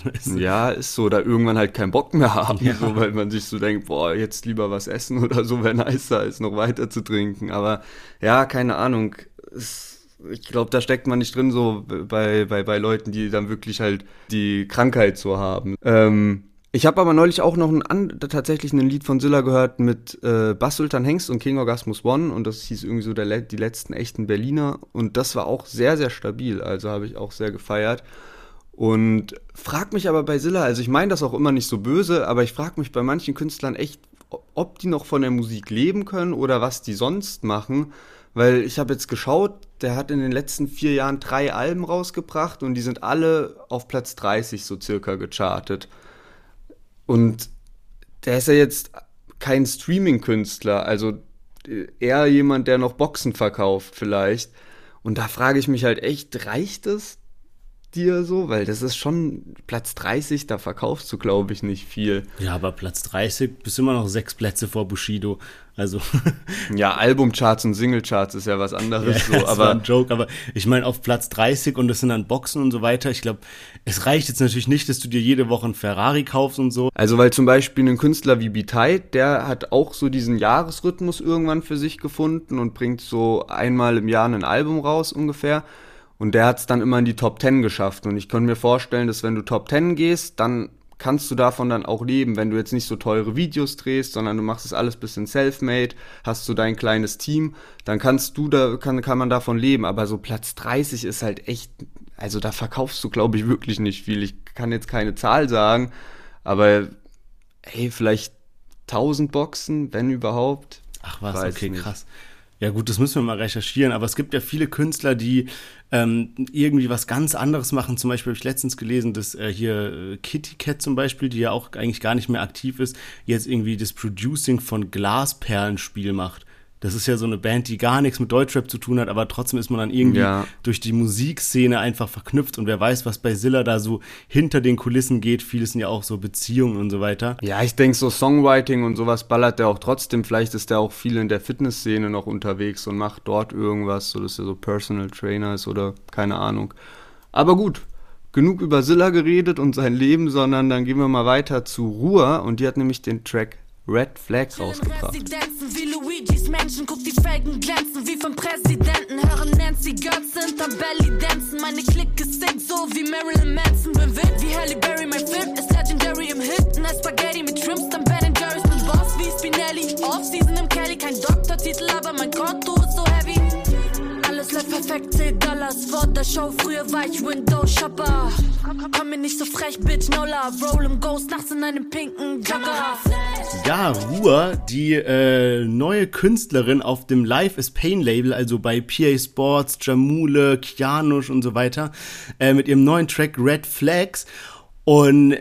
Ja, ist so, da irgendwann halt keinen Bock mehr haben, ja. so, weil man sich so denkt, boah, jetzt lieber was essen oder so, wäre nicer, als noch weiter zu trinken. Aber ja, keine Ahnung. Es ich glaube, da steckt man nicht drin, so bei, bei, bei Leuten, die dann wirklich halt die Krankheit so haben. Ähm, ich habe aber neulich auch noch ein, tatsächlich ein Lied von Silla gehört mit äh, Bass Sultan Hengst und King Orgasmus One und das hieß irgendwie so der, die letzten echten Berliner und das war auch sehr, sehr stabil, also habe ich auch sehr gefeiert. Und frag mich aber bei Silla, also ich meine das auch immer nicht so böse, aber ich frag mich bei manchen Künstlern echt, ob die noch von der Musik leben können oder was die sonst machen. Weil ich habe jetzt geschaut, der hat in den letzten vier Jahren drei Alben rausgebracht und die sind alle auf Platz 30 so circa gechartet. Und der ist ja jetzt kein Streaming-Künstler, also eher jemand, der noch Boxen verkauft vielleicht. Und da frage ich mich halt echt, reicht es dir so? Weil das ist schon Platz 30, da verkaufst du, glaube ich, nicht viel. Ja, aber Platz 30 bist immer noch sechs Plätze vor Bushido. Also. ja, Albumcharts und Singlecharts ist ja was anderes. Ja, so, das aber war ein Joke, aber ich meine, auf Platz 30 und das sind dann Boxen und so weiter. Ich glaube, es reicht jetzt natürlich nicht, dass du dir jede Woche ein Ferrari kaufst und so. Also, weil zum Beispiel ein Künstler wie Bitay, der hat auch so diesen Jahresrhythmus irgendwann für sich gefunden und bringt so einmal im Jahr ein Album raus ungefähr. Und der hat es dann immer in die Top 10 geschafft. Und ich könnte mir vorstellen, dass wenn du Top 10 gehst, dann kannst du davon dann auch leben, wenn du jetzt nicht so teure Videos drehst, sondern du machst es alles bisschen self-made, hast so dein kleines Team, dann kannst du da, kann, kann man davon leben. Aber so Platz 30 ist halt echt, also da verkaufst du, glaube ich, wirklich nicht viel. Ich kann jetzt keine Zahl sagen, aber hey, vielleicht 1000 Boxen, wenn überhaupt. Ach was, okay, nicht. krass. Ja gut, das müssen wir mal recherchieren, aber es gibt ja viele Künstler, die ähm, irgendwie was ganz anderes machen. Zum Beispiel habe ich letztens gelesen, dass äh, hier äh, Kitty Cat zum Beispiel, die ja auch eigentlich gar nicht mehr aktiv ist, jetzt irgendwie das Producing von Glasperlenspiel macht. Das ist ja so eine Band, die gar nichts mit Deutschrap zu tun hat, aber trotzdem ist man dann irgendwie ja. durch die Musikszene einfach verknüpft und wer weiß, was bei Silla da so hinter den Kulissen geht. Vieles sind ja auch so Beziehungen und so weiter. Ja, ich denke, so Songwriting und sowas ballert der auch trotzdem. Vielleicht ist der auch viel in der Fitnessszene noch unterwegs und macht dort irgendwas, so dass er so Personal Trainer ist oder keine Ahnung. Aber gut, genug über Silla geredet und sein Leben, sondern dann gehen wir mal weiter zu Ruhr und die hat nämlich den Track Red Flag rausgebracht. Wie Luigis Menschen, guck die Felgen glänzen wie vom Präsidenten. Hören Nancy Götz hinter Belly dancen. Meine Clique singt so wie Marilyn Manson. Bin wild wie Halle Berry, mein Film ist legendary im Hit. Ein Spaghetti mit Shrimps, dann Ben Jerry's. Bin Boss wie Spinelli. Off-Season im Kelly, kein Doktortitel, aber Perfekt, 10 Dollars vor der Show. Früher war ich Window-Shopper. Komm mir nicht so frech, Bitch, no love. Ghost nachts in einem pinken Jogger. Ja, Ruhr, die äh, neue Künstlerin auf dem Life is Pain Label, also bei PA Sports, Jamule, Kianush und so weiter, äh, mit ihrem neuen Track Red Flags. Und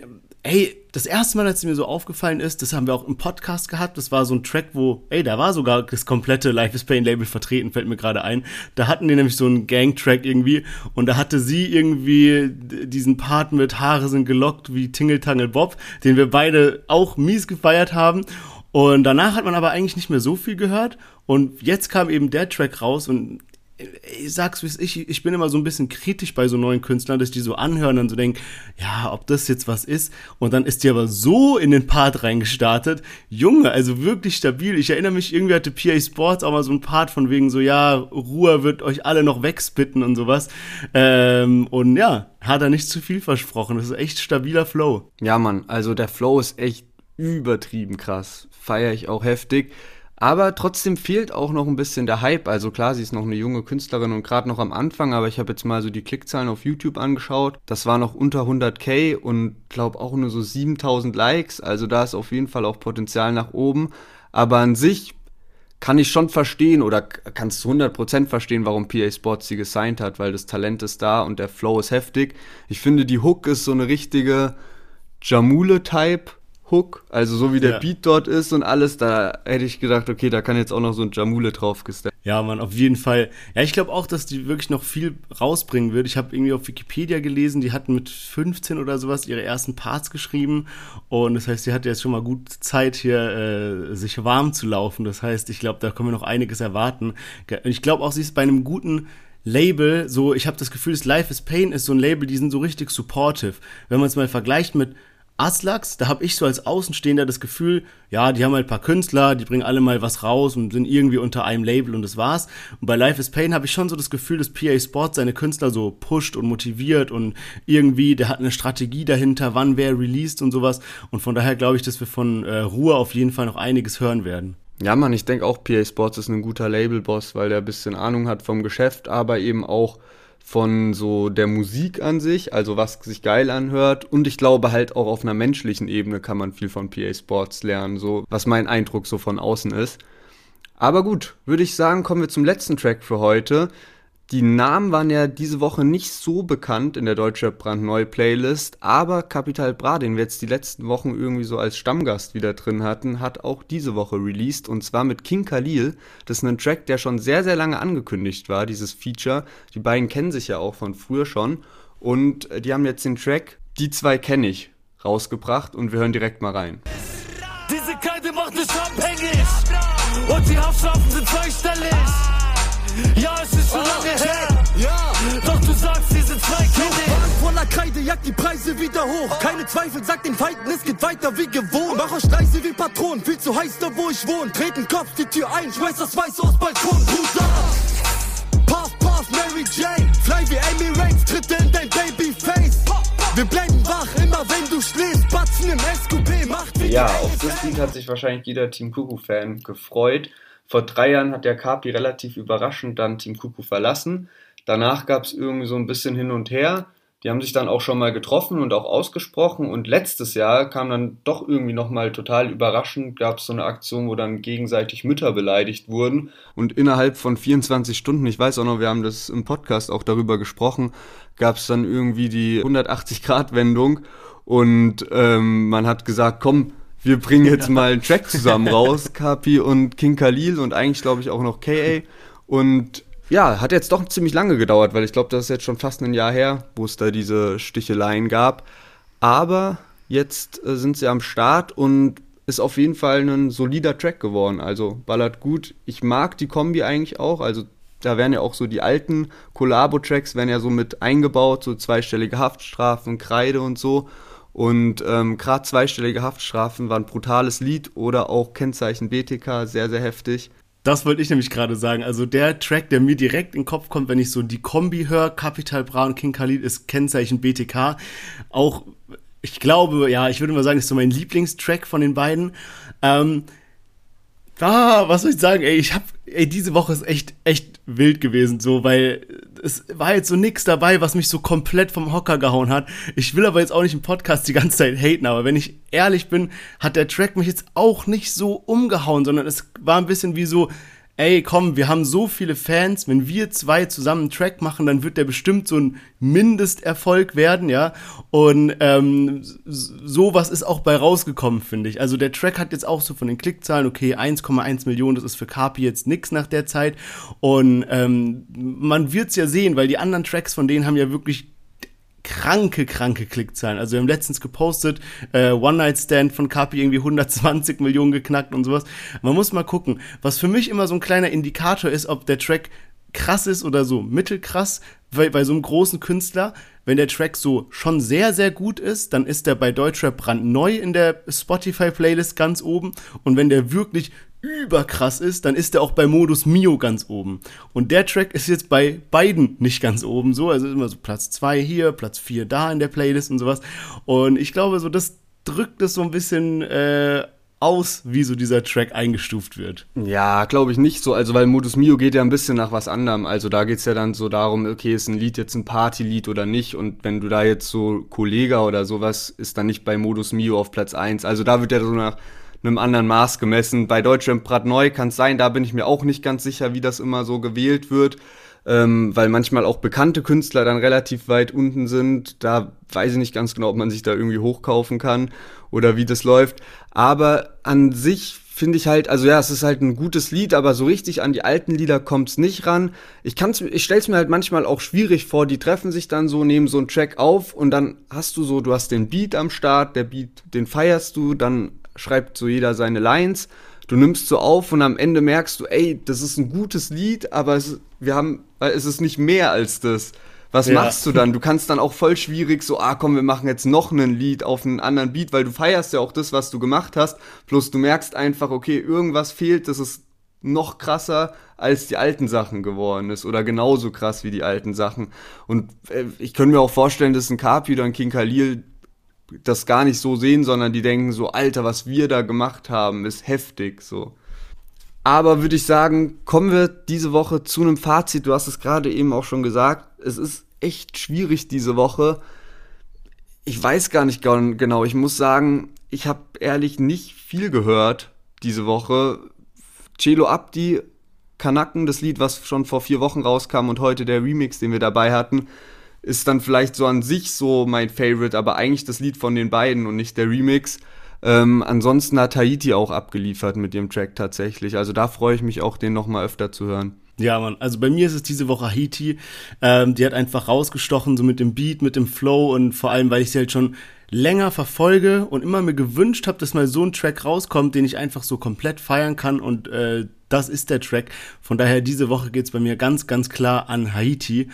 ey, das erste Mal, als es mir so aufgefallen ist, das haben wir auch im Podcast gehabt, das war so ein Track, wo, ey, da war sogar das komplette Life is Pain Label vertreten, fällt mir gerade ein. Da hatten die nämlich so einen Gang-Track irgendwie und da hatte sie irgendwie diesen Part mit Haare sind gelockt wie Tingle Tangle Bob, den wir beide auch mies gefeiert haben. Und danach hat man aber eigentlich nicht mehr so viel gehört. Und jetzt kam eben der Track raus und ich sag's wie ich, ich bin immer so ein bisschen kritisch bei so neuen Künstlern, dass die so anhören und so denken, ja, ob das jetzt was ist. Und dann ist die aber so in den Part reingestartet. Junge, also wirklich stabil. Ich erinnere mich, irgendwie hatte PA Sports auch mal so ein Part von wegen so, ja, Ruhe wird euch alle noch wegspitten und sowas. Ähm, und ja, hat er nicht zu viel versprochen. Das ist echt stabiler Flow. Ja, Mann, also der Flow ist echt übertrieben krass. Feiere ich auch heftig. Aber trotzdem fehlt auch noch ein bisschen der Hype. Also klar, sie ist noch eine junge Künstlerin und gerade noch am Anfang, aber ich habe jetzt mal so die Klickzahlen auf YouTube angeschaut. Das war noch unter 100k und glaube auch nur so 7000 Likes. Also da ist auf jeden Fall auch Potenzial nach oben. Aber an sich kann ich schon verstehen oder kannst du 100% verstehen, warum PA Sports sie gesigned hat, weil das Talent ist da und der Flow ist heftig. Ich finde, die Hook ist so eine richtige Jamule-Type Hook, also so wie der ja. Beat dort ist und alles, da hätte ich gedacht, okay, da kann jetzt auch noch so ein Jamule drauf gesteckt. Ja, man, auf jeden Fall. Ja, ich glaube auch, dass die wirklich noch viel rausbringen wird. Ich habe irgendwie auf Wikipedia gelesen, die hatten mit 15 oder sowas ihre ersten Parts geschrieben und das heißt, sie hatte jetzt schon mal gut Zeit hier äh, sich warm zu laufen. Das heißt, ich glaube, da können wir noch einiges erwarten. Ich glaube auch, sie ist bei einem guten Label, so ich habe das Gefühl, das Life is Pain ist so ein Label, die sind so richtig supportive. Wenn man es mal vergleicht mit Aslaks, da habe ich so als Außenstehender das Gefühl, ja, die haben halt ein paar Künstler, die bringen alle mal was raus und sind irgendwie unter einem Label und das war's. Und bei Life is Pain habe ich schon so das Gefühl, dass PA Sports seine Künstler so pusht und motiviert und irgendwie, der hat eine Strategie dahinter, wann wer released und sowas. Und von daher glaube ich, dass wir von äh, Ruhe auf jeden Fall noch einiges hören werden. Ja, Mann, ich denke auch, PA Sports ist ein guter Labelboss, weil der ein bisschen Ahnung hat vom Geschäft, aber eben auch von so der Musik an sich, also was sich geil anhört. Und ich glaube halt auch auf einer menschlichen Ebene kann man viel von PA Sports lernen, so was mein Eindruck so von außen ist. Aber gut, würde ich sagen, kommen wir zum letzten Track für heute. Die Namen waren ja diese Woche nicht so bekannt in der Deutsche Brandneu Playlist, aber Capital Bra, den wir jetzt die letzten Wochen irgendwie so als Stammgast wieder drin hatten, hat auch diese Woche released und zwar mit King Khalil. Das ist ein Track, der schon sehr, sehr lange angekündigt war, dieses Feature. Die beiden kennen sich ja auch von früher schon und die haben jetzt den Track Die zwei kenne ich rausgebracht und wir hören direkt mal rein. Diese Kalte macht mich abhängig und die Haftstrafen sind zweistellig. Ja, es ist schon lange her. Ja, doch du sagst, diese zwei Kinder. Voller Kreide jagt die Preise wieder hoch. Keine Zweifel, sagt den Feinden, es geht weiter wie gewohnt. Mach euch leise wie Patronen, viel zu heiß da, wo ich wohne. Treten Kopf die Tür ein, schmeiß das Weiß aus Balkon. Bruder. Puff, puff, Mary Jane. Fly wie Amy Reigns, tritt in dein Babyface. Wir bleiben wach, immer wenn du schläfst. Batzen im SQP, macht wie Ja, auf das Lied hat sich wahrscheinlich jeder Team Kuku-Fan gefreut. Vor drei Jahren hat der Kapi relativ überraschend dann Team Kuku verlassen. Danach gab es irgendwie so ein bisschen hin und her. Die haben sich dann auch schon mal getroffen und auch ausgesprochen. Und letztes Jahr kam dann doch irgendwie nochmal total überraschend, gab es so eine Aktion, wo dann gegenseitig Mütter beleidigt wurden. Und innerhalb von 24 Stunden, ich weiß auch noch, wir haben das im Podcast auch darüber gesprochen, gab es dann irgendwie die 180-Grad-Wendung. Und ähm, man hat gesagt, komm, wir bringen jetzt mal einen Track zusammen raus, Kapi und King Khalil und eigentlich glaube ich auch noch KA. Und ja, hat jetzt doch ziemlich lange gedauert, weil ich glaube, das ist jetzt schon fast ein Jahr her, wo es da diese Sticheleien gab. Aber jetzt äh, sind sie am Start und ist auf jeden Fall ein solider Track geworden. Also ballert gut. Ich mag die Kombi eigentlich auch. Also da werden ja auch so die alten Collabo-Tracks werden ja so mit eingebaut, so zweistellige Haftstrafen, Kreide und so. Und ähm, gerade zweistellige Haftstrafen waren brutales Lied oder auch Kennzeichen BTK, sehr, sehr heftig. Das wollte ich nämlich gerade sagen. Also der Track, der mir direkt in den Kopf kommt, wenn ich so die Kombi höre, Capital Bra und King Khalid, ist Kennzeichen BTK. Auch, ich glaube, ja, ich würde mal sagen, ist so mein Lieblingstrack von den beiden. Ähm, ah, was soll ich sagen? Ey, ich hab, ey, diese Woche ist echt, echt wild gewesen, so, weil es war jetzt so nix dabei, was mich so komplett vom Hocker gehauen hat. Ich will aber jetzt auch nicht im Podcast die ganze Zeit haten, aber wenn ich ehrlich bin, hat der Track mich jetzt auch nicht so umgehauen, sondern es war ein bisschen wie so, ey, komm, wir haben so viele Fans, wenn wir zwei zusammen einen Track machen, dann wird der bestimmt so ein Mindesterfolg werden, ja. Und ähm, sowas ist auch bei rausgekommen, finde ich. Also der Track hat jetzt auch so von den Klickzahlen, okay, 1,1 Millionen, das ist für Kapi jetzt nix nach der Zeit. Und ähm, man wird's ja sehen, weil die anderen Tracks von denen haben ja wirklich kranke, kranke Klickzahlen. Also wir haben letztens gepostet, äh, One Night Stand von Kapi irgendwie 120 Millionen geknackt und sowas. Man muss mal gucken. Was für mich immer so ein kleiner Indikator ist, ob der Track krass ist oder so mittelkrass, weil bei so einem großen Künstler, wenn der Track so schon sehr, sehr gut ist, dann ist der bei Deutschrap brandneu in der Spotify-Playlist ganz oben. Und wenn der wirklich überkrass ist, dann ist er auch bei Modus Mio ganz oben. Und der Track ist jetzt bei beiden nicht ganz oben so. Also immer so Platz 2 hier, Platz 4 da in der Playlist und sowas. Und ich glaube, so das drückt es so ein bisschen äh, aus, wie so dieser Track eingestuft wird. Ja, glaube ich nicht so. Also, weil Modus Mio geht ja ein bisschen nach was anderem. Also, da geht es ja dann so darum, okay, ist ein Lied jetzt ein Partylied oder nicht? Und wenn du da jetzt so Kollega oder sowas, ist dann nicht bei Modus Mio auf Platz 1. Also, da wird ja so nach einem anderen Maß gemessen. Bei Deutschland Prat Neu kann es sein, da bin ich mir auch nicht ganz sicher, wie das immer so gewählt wird, ähm, weil manchmal auch bekannte Künstler dann relativ weit unten sind. Da weiß ich nicht ganz genau, ob man sich da irgendwie hochkaufen kann oder wie das läuft. Aber an sich finde ich halt, also ja, es ist halt ein gutes Lied, aber so richtig an die alten Lieder kommt es nicht ran. Ich kann's, ich stell's mir halt manchmal auch schwierig vor, die treffen sich dann so, nehmen so einen Track auf und dann hast du so, du hast den Beat am Start, der Beat, den feierst du, dann schreibt so jeder seine Lines. Du nimmst so auf und am Ende merkst du, ey, das ist ein gutes Lied, aber es, wir haben, es ist nicht mehr als das. Was ja. machst du dann? Du kannst dann auch voll schwierig so, ah komm, wir machen jetzt noch ein Lied auf einen anderen Beat, weil du feierst ja auch das, was du gemacht hast. Plus du merkst einfach, okay, irgendwas fehlt, das ist noch krasser als die alten Sachen geworden ist oder genauso krass wie die alten Sachen. Und äh, ich könnte mir auch vorstellen, dass ein Kapi oder ein King Khalil das gar nicht so sehen, sondern die denken so, Alter, was wir da gemacht haben, ist heftig, so. Aber würde ich sagen, kommen wir diese Woche zu einem Fazit. Du hast es gerade eben auch schon gesagt. Es ist echt schwierig diese Woche. Ich weiß gar nicht genau. Ich muss sagen, ich habe ehrlich nicht viel gehört diese Woche. Celo Abdi, Kanaken, das Lied, was schon vor vier Wochen rauskam und heute der Remix, den wir dabei hatten, ist dann vielleicht so an sich so mein Favorite, aber eigentlich das Lied von den beiden und nicht der Remix. Ähm, ansonsten hat Haiti auch abgeliefert mit dem Track tatsächlich. Also da freue ich mich auch, den nochmal öfter zu hören. Ja, Mann. Also bei mir ist es diese Woche Haiti. Ähm, die hat einfach rausgestochen, so mit dem Beat, mit dem Flow und vor allem, weil ich sie halt schon länger verfolge und immer mir gewünscht habe, dass mal so ein Track rauskommt, den ich einfach so komplett feiern kann und äh, das ist der Track. Von daher diese Woche geht's bei mir ganz, ganz klar an Haiti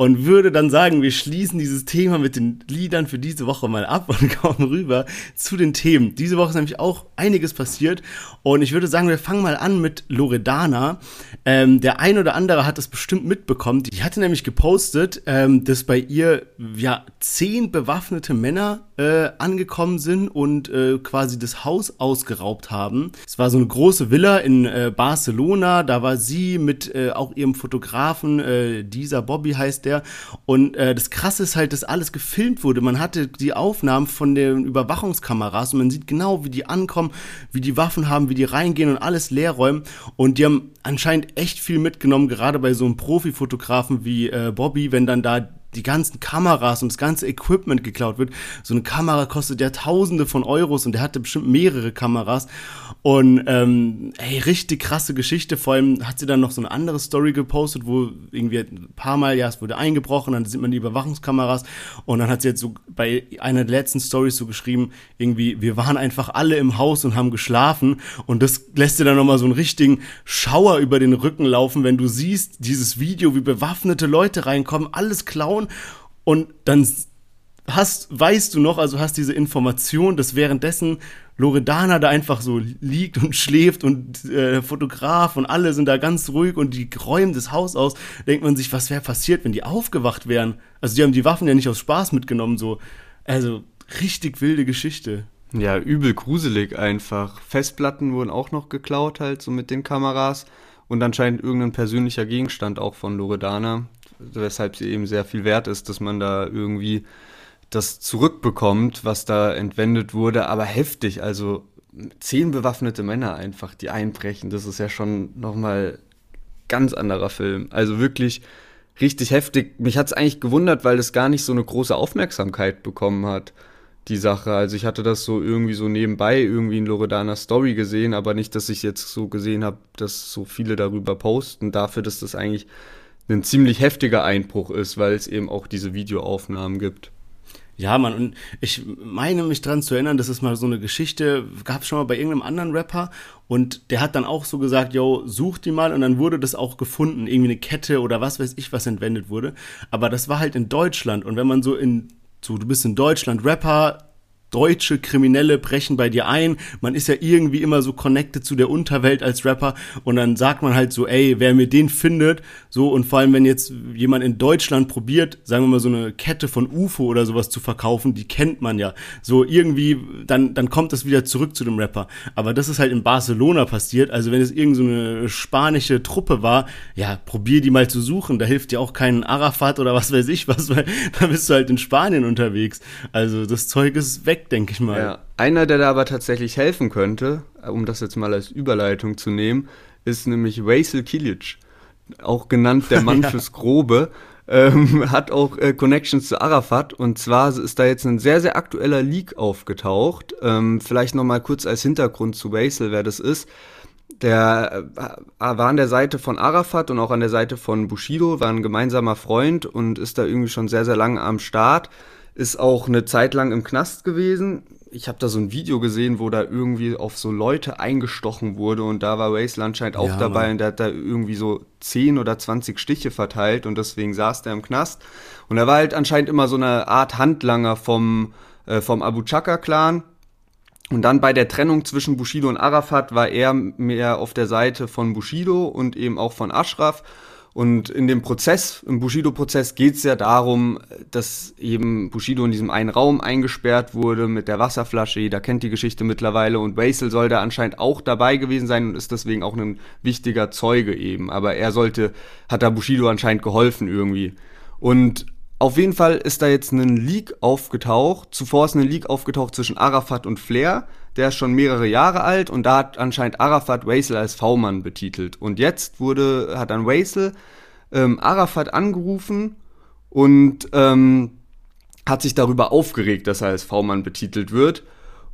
und würde dann sagen, wir schließen dieses Thema mit den Liedern für diese Woche mal ab und kommen rüber zu den Themen. Diese Woche ist nämlich auch einiges passiert und ich würde sagen, wir fangen mal an mit Loredana. Ähm, der ein oder andere hat das bestimmt mitbekommen. Die hatte nämlich gepostet, ähm, dass bei ihr ja zehn bewaffnete Männer äh, angekommen sind und äh, quasi das Haus ausgeraubt haben. Es war so eine große Villa in äh, Barcelona. Da war sie mit äh, auch ihrem Fotografen, äh, dieser Bobby heißt der der. Und äh, das Krasse ist halt, dass alles gefilmt wurde. Man hatte die Aufnahmen von den Überwachungskameras und man sieht genau, wie die ankommen, wie die Waffen haben, wie die reingehen und alles leer räumen. Und die haben anscheinend echt viel mitgenommen, gerade bei so einem Profifotografen wie äh, Bobby, wenn dann da die ganzen Kameras und das ganze Equipment geklaut wird. So eine Kamera kostet ja Tausende von Euros und der hatte bestimmt mehrere Kameras. Und ähm, ey, richtig krasse Geschichte. Vor allem hat sie dann noch so eine andere Story gepostet, wo irgendwie ein paar Mal, ja, es wurde eingebrochen, dann sieht man die Überwachungskameras und dann hat sie jetzt so bei einer der letzten Stories so geschrieben, irgendwie, wir waren einfach alle im Haus und haben geschlafen und das lässt dir dann nochmal so einen richtigen Schauer über den Rücken laufen, wenn du siehst, dieses Video, wie bewaffnete Leute reinkommen, alles klauen und dann hast, weißt du noch, also hast diese Information, dass währenddessen Loredana da einfach so liegt und schläft und äh, Fotograf und alle sind da ganz ruhig und die räumen das Haus aus, denkt man sich, was wäre passiert, wenn die aufgewacht wären? Also die haben die Waffen ja nicht aus Spaß mitgenommen, so. Also richtig wilde Geschichte. Ja, übel gruselig einfach. Festplatten wurden auch noch geklaut, halt so mit den Kameras. Und anscheinend irgendein persönlicher Gegenstand auch von Loredana, weshalb sie eben sehr viel wert ist, dass man da irgendwie das zurückbekommt, was da entwendet wurde, aber heftig. Also zehn bewaffnete Männer einfach, die einbrechen, das ist ja schon nochmal ganz anderer Film. Also wirklich richtig heftig. Mich hat es eigentlich gewundert, weil es gar nicht so eine große Aufmerksamkeit bekommen hat, die Sache. Also ich hatte das so irgendwie so nebenbei irgendwie in Loredana Story gesehen, aber nicht, dass ich jetzt so gesehen habe, dass so viele darüber posten, dafür, dass das eigentlich ein ziemlich heftiger Einbruch ist, weil es eben auch diese Videoaufnahmen gibt. Ja, Mann, und ich meine mich dran zu erinnern, dass es mal so eine Geschichte gab schon mal bei irgendeinem anderen Rapper und der hat dann auch so gesagt, yo, such die mal und dann wurde das auch gefunden, irgendwie eine Kette oder was weiß ich, was entwendet wurde. Aber das war halt in Deutschland und wenn man so in, so du bist in Deutschland Rapper, deutsche Kriminelle brechen bei dir ein. Man ist ja irgendwie immer so connected zu der Unterwelt als Rapper und dann sagt man halt so, ey, wer mir den findet, so und vor allem, wenn jetzt jemand in Deutschland probiert, sagen wir mal so eine Kette von UFO oder sowas zu verkaufen, die kennt man ja. So irgendwie, dann, dann kommt das wieder zurück zu dem Rapper. Aber das ist halt in Barcelona passiert. Also wenn es irgend so eine spanische Truppe war, ja, probier die mal zu suchen. Da hilft dir auch kein Arafat oder was weiß ich was, weil da bist du halt in Spanien unterwegs. Also das Zeug ist weg weg, denke ich mal. Ja. Einer, der da aber tatsächlich helfen könnte, um das jetzt mal als Überleitung zu nehmen, ist nämlich Waisel Kilic, auch genannt der Mann ja. fürs Grobe. Ähm, hat auch äh, Connections zu Arafat und zwar ist da jetzt ein sehr, sehr aktueller Leak aufgetaucht. Ähm, vielleicht nochmal kurz als Hintergrund zu Waisel, wer das ist. Der äh, war an der Seite von Arafat und auch an der Seite von Bushido, war ein gemeinsamer Freund und ist da irgendwie schon sehr, sehr lange am Start ist auch eine Zeit lang im Knast gewesen. Ich habe da so ein Video gesehen, wo da irgendwie auf so Leute eingestochen wurde und da war Waze anscheinend auch ja, dabei Mann. und der hat da irgendwie so 10 oder 20 Stiche verteilt und deswegen saß der im Knast. Und er war halt anscheinend immer so eine Art Handlanger vom, äh, vom Abu Chaka-Clan. Und dann bei der Trennung zwischen Bushido und Arafat war er mehr auf der Seite von Bushido und eben auch von Ashraf. Und in dem Prozess, im Bushido-Prozess geht es ja darum, dass eben Bushido in diesem einen Raum eingesperrt wurde mit der Wasserflasche. Jeder kennt die Geschichte mittlerweile und Basil soll da anscheinend auch dabei gewesen sein und ist deswegen auch ein wichtiger Zeuge eben. Aber er sollte, hat da Bushido anscheinend geholfen irgendwie. Und auf jeden Fall ist da jetzt ein Leak aufgetaucht. Zuvor ist ein Leak aufgetaucht zwischen Arafat und Flair. Der ist schon mehrere Jahre alt und da hat anscheinend Arafat Waisel als V-Mann betitelt. Und jetzt wurde, hat dann Waisel ähm, Arafat angerufen und ähm, hat sich darüber aufgeregt, dass er als V-Mann betitelt wird.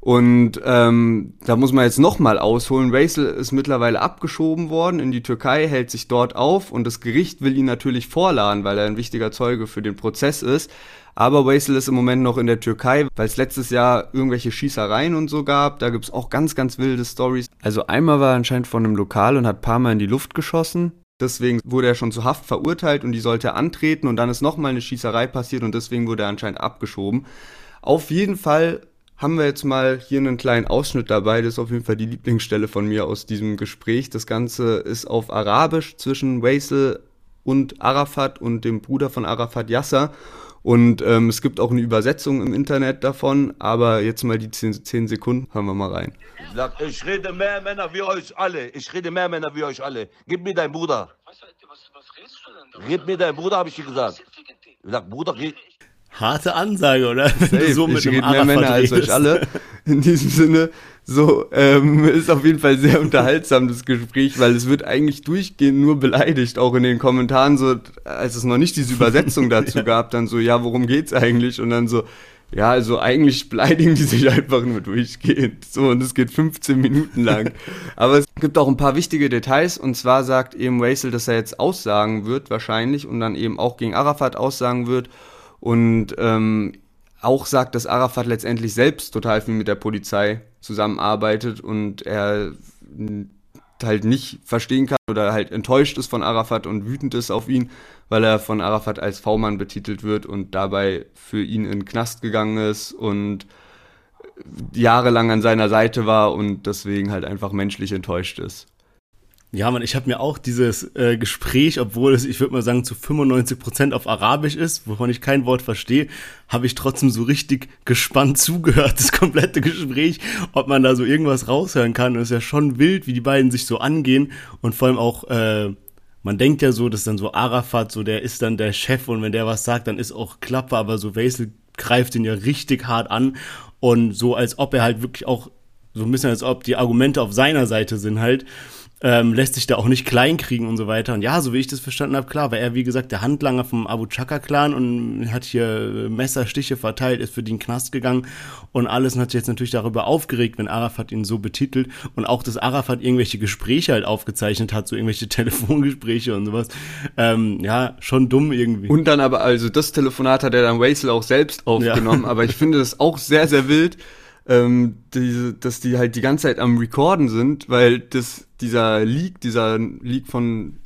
Und ähm, da muss man jetzt nochmal ausholen. Raisel ist mittlerweile abgeschoben worden in die Türkei, hält sich dort auf und das Gericht will ihn natürlich vorladen, weil er ein wichtiger Zeuge für den Prozess ist. Aber Waisel ist im Moment noch in der Türkei, weil es letztes Jahr irgendwelche Schießereien und so gab. Da gibt's auch ganz, ganz wilde Stories. Also einmal war er anscheinend von einem Lokal und hat paar Mal in die Luft geschossen. Deswegen wurde er schon zu Haft verurteilt und die sollte er antreten und dann ist nochmal eine Schießerei passiert und deswegen wurde er anscheinend abgeschoben. Auf jeden Fall haben wir jetzt mal hier einen kleinen Ausschnitt dabei. Das ist auf jeden Fall die Lieblingsstelle von mir aus diesem Gespräch. Das Ganze ist auf Arabisch zwischen Waisel und Arafat und dem Bruder von Arafat Yasser. Und ähm, es gibt auch eine Übersetzung im Internet davon, aber jetzt mal die 10, 10 Sekunden, hören wir mal rein. Ich rede mehr Männer wie euch alle. Ich rede mehr Männer wie euch alle. Gib mir deinen Bruder. Was, was, was redest du denn da? Gib mir deinen Bruder, habe ich dir gesagt. Ich sag, Bruder, Harte Ansage, oder? Safe. so mit ich rede mehr Männer als euch alle. In diesem Sinne, so, ähm, ist auf jeden Fall sehr unterhaltsam, das Gespräch, weil es wird eigentlich durchgehend nur beleidigt, auch in den Kommentaren, so, als es noch nicht diese Übersetzung dazu ja. gab, dann so, ja, worum geht's eigentlich? Und dann so, ja, also eigentlich beleidigen die sich einfach nur durchgehend. So, und es geht 15 Minuten lang. Aber es gibt auch ein paar wichtige Details. Und zwar sagt eben Waisel, dass er jetzt aussagen wird, wahrscheinlich, und dann eben auch gegen Arafat aussagen wird und ähm, auch sagt, dass Arafat letztendlich selbst total viel mit der Polizei zusammenarbeitet und er halt nicht verstehen kann oder halt enttäuscht ist von Arafat und wütend ist auf ihn, weil er von Arafat als V-Mann betitelt wird und dabei für ihn in den Knast gegangen ist und jahrelang an seiner Seite war und deswegen halt einfach menschlich enttäuscht ist. Ja, man, ich habe mir auch dieses äh, Gespräch, obwohl es, ich würde mal sagen, zu 95 Prozent auf Arabisch ist, wovon ich kein Wort verstehe, habe ich trotzdem so richtig gespannt zugehört, das komplette Gespräch, ob man da so irgendwas raushören kann. Und es ist ja schon wild, wie die beiden sich so angehen. Und vor allem auch, äh, man denkt ja so, dass dann so Arafat, so der ist dann der Chef und wenn der was sagt, dann ist auch Klappe, aber so Wesel greift ihn ja richtig hart an. Und so, als ob er halt wirklich auch so ein bisschen, als ob die Argumente auf seiner Seite sind halt ähm, lässt sich da auch nicht kleinkriegen und so weiter. Und ja, so wie ich das verstanden habe, klar, war er, wie gesagt, der Handlanger vom Abu Chaka-Clan und hat hier Messerstiche verteilt, ist für den Knast gegangen und alles und hat sich jetzt natürlich darüber aufgeregt, wenn Arafat ihn so betitelt und auch, dass Arafat irgendwelche Gespräche halt aufgezeichnet hat, so irgendwelche Telefongespräche und sowas. Ähm, ja, schon dumm irgendwie. Und dann aber, also das Telefonat hat er dann Waisel auch selbst aufgenommen, ja. aber ich finde das auch sehr, sehr wild, ähm, diese, dass die halt die ganze Zeit am Recorden sind, weil das, dieser Leak, dieser Leak von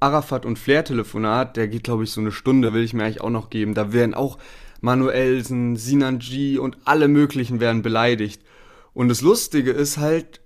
Arafat und Flair-Telefonat, der geht, glaube ich, so eine Stunde, will ich mir eigentlich auch noch geben. Da werden auch Manuelsen, Sinanji und alle möglichen werden beleidigt. Und das Lustige ist halt,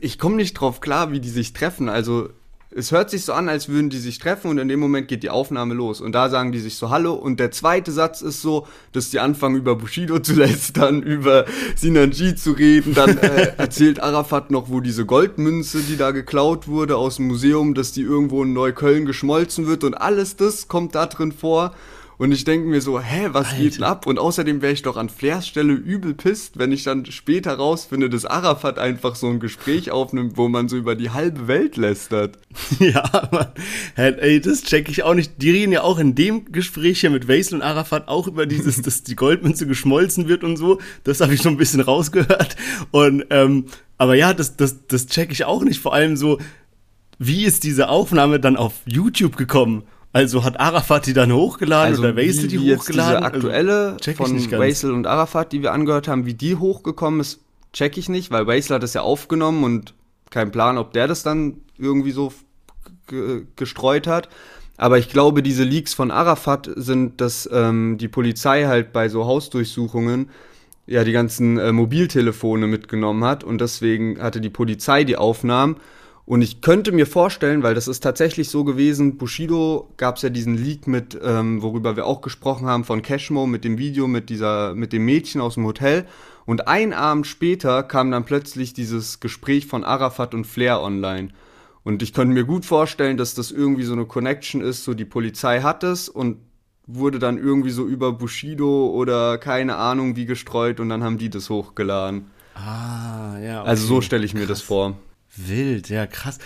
ich komme nicht drauf klar, wie die sich treffen. Also es hört sich so an, als würden die sich treffen und in dem Moment geht die Aufnahme los. Und da sagen die sich so Hallo. Und der zweite Satz ist so, dass die anfangen über Bushido zu lästern, über Sinanji zu reden. Dann äh, erzählt Arafat noch, wo diese Goldmünze, die da geklaut wurde aus dem Museum, dass die irgendwo in Neukölln geschmolzen wird. Und alles das kommt da drin vor. Und ich denke mir so, hä, was Alter. geht denn ab? Und außerdem wäre ich doch an Flairs Stelle übel pisst, wenn ich dann später rausfinde, dass Arafat einfach so ein Gespräch aufnimmt, wo man so über die halbe Welt lästert. Ja, man, ey, das check ich auch nicht. Die reden ja auch in dem Gespräch hier mit Weisel und Arafat auch über dieses, dass die Goldmünze geschmolzen wird und so. Das habe ich so ein bisschen rausgehört. Und, ähm, aber ja, das, das, das check ich auch nicht. Vor allem so, wie ist diese Aufnahme dann auf YouTube gekommen? Also hat Arafat die dann hochgeladen also oder Waisel die hochgeladen? Diese aktuelle also, von Waisel und Arafat, die wir angehört haben, wie die hochgekommen ist, check ich nicht, weil Waisel hat das ja aufgenommen und kein Plan, ob der das dann irgendwie so gestreut hat. Aber ich glaube, diese Leaks von Arafat sind, dass ähm, die Polizei halt bei so Hausdurchsuchungen ja die ganzen äh, Mobiltelefone mitgenommen hat und deswegen hatte die Polizei die Aufnahmen Und ich könnte mir vorstellen, weil das ist tatsächlich so gewesen, Bushido gab es ja diesen Leak mit, ähm, worüber wir auch gesprochen haben, von Cashmo mit dem Video mit dieser, mit dem Mädchen aus dem Hotel. Und ein Abend später kam dann plötzlich dieses Gespräch von Arafat und Flair online. Und ich könnte mir gut vorstellen, dass das irgendwie so eine Connection ist, so die Polizei hat es und wurde dann irgendwie so über Bushido oder keine Ahnung wie gestreut und dann haben die das hochgeladen. Ah, ja. Okay. Also so stelle ich mir krass. das vor. Wild, ja, krass.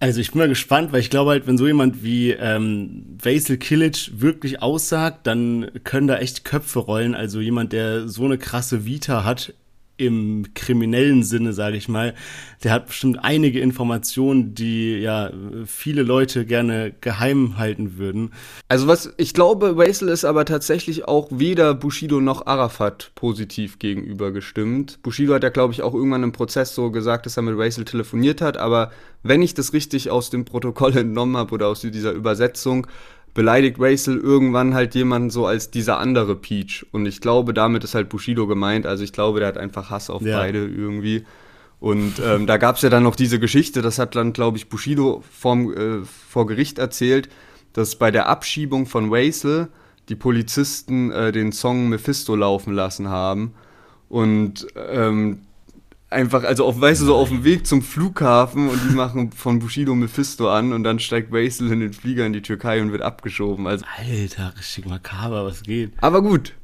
Also ich bin mal gespannt, weil ich glaube halt, wenn so jemand wie ähm, Vasil Kilic wirklich aussagt, dann können da echt Köpfe rollen. Also jemand, der so eine krasse Vita hat im kriminellen Sinne, sage ich mal, der hat bestimmt einige Informationen, die ja viele Leute gerne geheim halten würden. Also was ich glaube, Waisel ist aber tatsächlich auch weder Bushido noch Arafat positiv gegenüber gestimmt. Bushido hat ja glaube ich auch irgendwann im Prozess so gesagt, dass er mit Waisel telefoniert hat, aber wenn ich das richtig aus dem Protokoll entnommen habe oder aus dieser Übersetzung, beleidigt Racel irgendwann halt jemanden so als dieser andere Peach. Und ich glaube, damit ist halt Bushido gemeint. Also ich glaube, der hat einfach Hass auf ja. beide irgendwie. Und ähm, da gab es ja dann noch diese Geschichte, das hat dann, glaube ich, Bushido vorm, äh, vor Gericht erzählt, dass bei der Abschiebung von Racel die Polizisten äh, den Song Mephisto laufen lassen haben. Und ähm, einfach, also auf, weißt du, so auf dem Weg zum Flughafen und die machen von Bushido Mephisto an und dann steigt Basil in den Flieger in die Türkei und wird abgeschoben. Also, Alter, richtig makaber, was geht. Aber gut.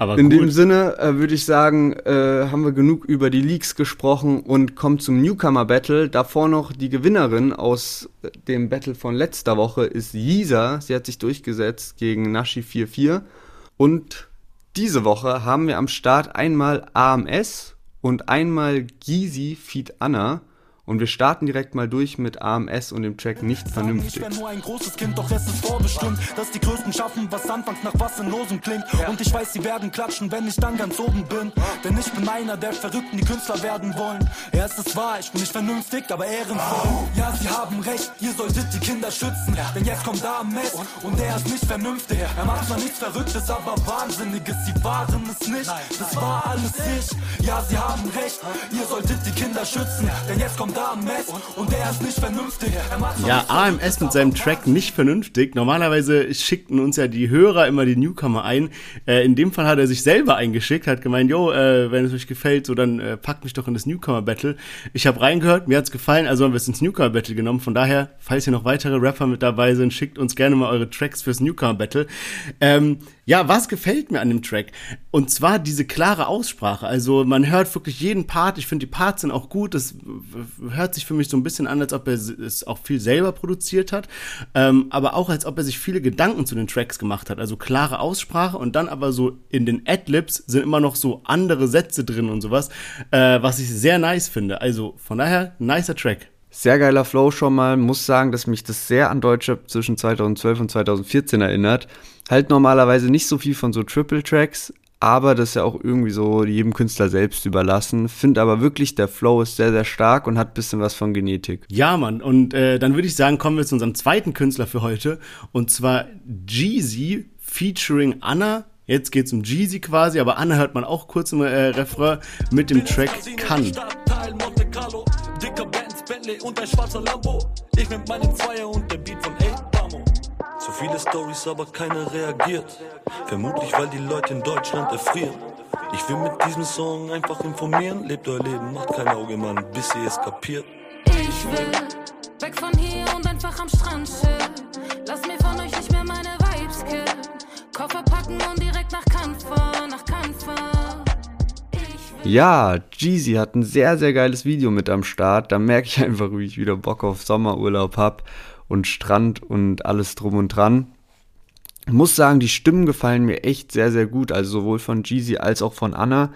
Aber in gut. dem Sinne äh, würde ich sagen, äh, haben wir genug über die Leaks gesprochen und kommen zum Newcomer Battle. Davor noch die Gewinnerin aus dem Battle von letzter Woche ist Yisa. Sie hat sich durchgesetzt gegen Nashi 4-4. Und diese Woche haben wir am Start einmal AMS und einmal Gizi Feed Anna. Und wir starten direkt mal durch mit AMS und dem Track nicht vernünftig. Ich wäre nur ein großes Kind, doch es ist vorbestimmt, dass die Größten schaffen, was anfangs nach was Sinnlosem klingt. Ja. Und ich weiß, sie werden klatschen, wenn ich dann ganz oben bin. Denn ich bin einer der Verrückten, die Künstler werden wollen. Ja, es ist wahr, ich bin nicht vernünftig, aber ehrenvoll. Ja, sie haben recht, ihr solltet die Kinder schützen. Denn jetzt kommt AMS und, er ist nicht vernünftig. Er macht zwar nichts Verrücktes, aber Wahnsinniges. Sie waren es nicht, das war alles ich. Ja, sie haben recht, ihr solltet die Kinder schützen. Denn jetzt kommt AMS und der ist nicht vernünftig. Ja, AMS mit seinem Track nicht vernünftig. Normalerweise schickten uns ja die Hörer immer die Newcomer ein. Äh, in dem Fall hat er sich selber eingeschickt, hat gemeint, jo, äh, wenn es euch gefällt, so dann äh, packt mich doch in das Newcomer Battle. Ich habe reingehört, mir hat's gefallen, also haben wir es ins Newcomer Battle genommen. Von daher, falls hier noch weitere Rapper mit dabei sind, schickt uns gerne mal eure Tracks fürs Newcomer Battle. Ähm, ja, was gefällt mir an dem Track? Und zwar diese klare Aussprache. Also man hört wirklich jeden Part. Ich finde, die Parts sind auch gut. Das hört sich für mich so ein bisschen an, als ob er es auch viel selber produziert hat. Ähm, aber auch, als ob er sich viele Gedanken zu den Tracks gemacht hat. Also klare Aussprache und dann aber so in den Adlibs sind immer noch so andere Sätze drin und sowas, äh, was ich sehr nice finde. Also von daher, nicer Track. Sehr geiler Flow schon mal. Muss sagen, dass mich das sehr an Deutsche zwischen 2012 und 2014 erinnert halt normalerweise nicht so viel von so Triple Tracks, aber das ist ja auch irgendwie so jedem Künstler selbst überlassen. Finde aber wirklich, der Flow ist sehr, sehr stark und hat ein bisschen was von Genetik. Ja, Mann. Und äh, dann würde ich sagen, kommen wir zu unserem zweiten Künstler für heute. Und zwar Jeezy featuring Anna. Jetzt geht's um Jeezy quasi, aber Anna hört man auch kurz im äh, Refrain mit dem Track Kann. Bentley und ein schwarzer Lambo. Ich mit meinem Zweier und der Beat von so viele Stories, aber keiner reagiert. Vermutlich, weil die Leute in Deutschland erfrieren. Ich will mit diesem Song einfach informieren. Lebt euer Leben, macht kein Auge, Mann, bis ihr es kapiert. Ich will weg von hier und einfach am Strand chillen. Lass mir von euch nicht mehr meine Vibes killen. Koffer packen und direkt nach Cannes fahren, nach Cannes fahren. Ja, Jeezy hat ein sehr, sehr geiles Video mit am Start. Da merke ich einfach, wie ich wieder Bock auf Sommerurlaub habe und Strand und alles drum und dran. Ich muss sagen, die Stimmen gefallen mir echt sehr, sehr gut, also sowohl von Jeezy als auch von Anna.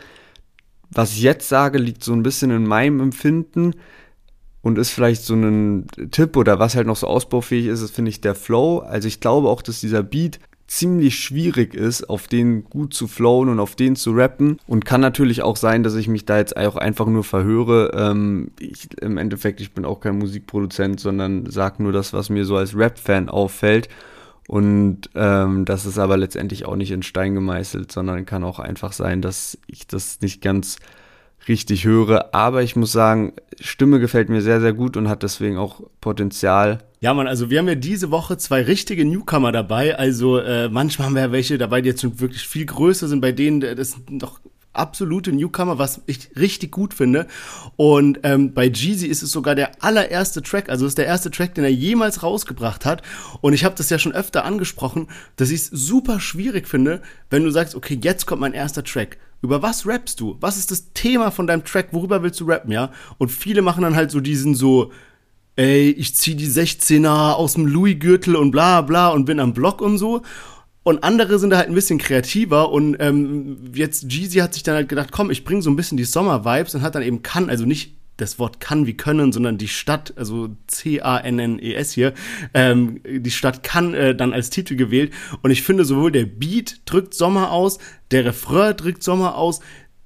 Was ich jetzt sage, liegt so ein bisschen in meinem Empfinden und ist vielleicht so ein Tipp oder was halt noch so ausbaufähig ist, ist, finde ich, der Flow. Also ich glaube auch, dass dieser Beat ziemlich schwierig ist, auf den gut zu flowen und auf den zu rappen. Und kann natürlich auch sein, dass ich mich da jetzt auch einfach nur verhöre. Ähm, ich, Im Endeffekt, ich bin auch kein Musikproduzent, sondern sage nur das, was mir so als Rap-Fan auffällt. Und ähm, das ist aber letztendlich auch nicht in Stein gemeißelt, sondern kann auch einfach sein, dass ich das nicht ganz richtig höre. Aber ich muss sagen, Stimme gefällt mir sehr, sehr gut und hat deswegen auch Potenzial. Ja, man, also wir haben ja diese Woche zwei richtige Newcomer dabei. Also äh, manchmal haben wir ja welche dabei, die jetzt schon wirklich viel größer sind, bei denen äh, das doch absolute Newcomer, was ich richtig gut finde. Und ähm, bei Jeezy ist es sogar der allererste Track, also ist der erste Track, den er jemals rausgebracht hat. Und ich habe das ja schon öfter angesprochen, dass ich es super schwierig finde, wenn du sagst, okay, jetzt kommt mein erster Track. Über was rappst du? Was ist das Thema von deinem Track? Worüber willst du rappen, ja? Und viele machen dann halt so diesen so, ey, ich zieh die 16er aus dem Louis-Gürtel und bla bla und bin am Block und so. Und andere sind da halt ein bisschen kreativer und ähm, jetzt Jeezy hat sich dann halt gedacht, komm, ich bring so ein bisschen die Sommer-Vibes und hat dann eben kann, also nicht das Wort kann wie können, sondern die Stadt, also C-A-N-N-E-S hier, ähm, die Stadt kann äh, dann als Titel gewählt. Und ich finde sowohl der Beat drückt Sommer aus, der Refrain drückt Sommer aus,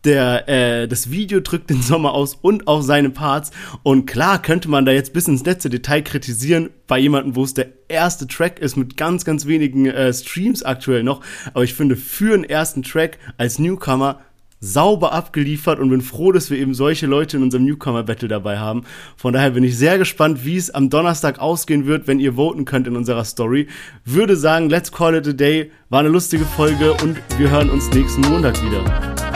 der, äh, das Video drückt den Sommer aus und auch seine Parts. Und klar könnte man da jetzt bis ins letzte Detail kritisieren bei jemandem, wo es der erste Track ist mit ganz, ganz wenigen äh, Streams aktuell noch. Aber ich finde, für einen ersten Track als Newcomer sauber abgeliefert und bin froh, dass wir eben solche Leute in unserem Newcomer-Battle dabei haben. Von daher bin ich sehr gespannt, wie es am Donnerstag ausgehen wird, wenn ihr voten könnt in unserer Story. Würde sagen, let's call it a day. War eine lustige Folge und wir hören uns nächsten Montag wieder.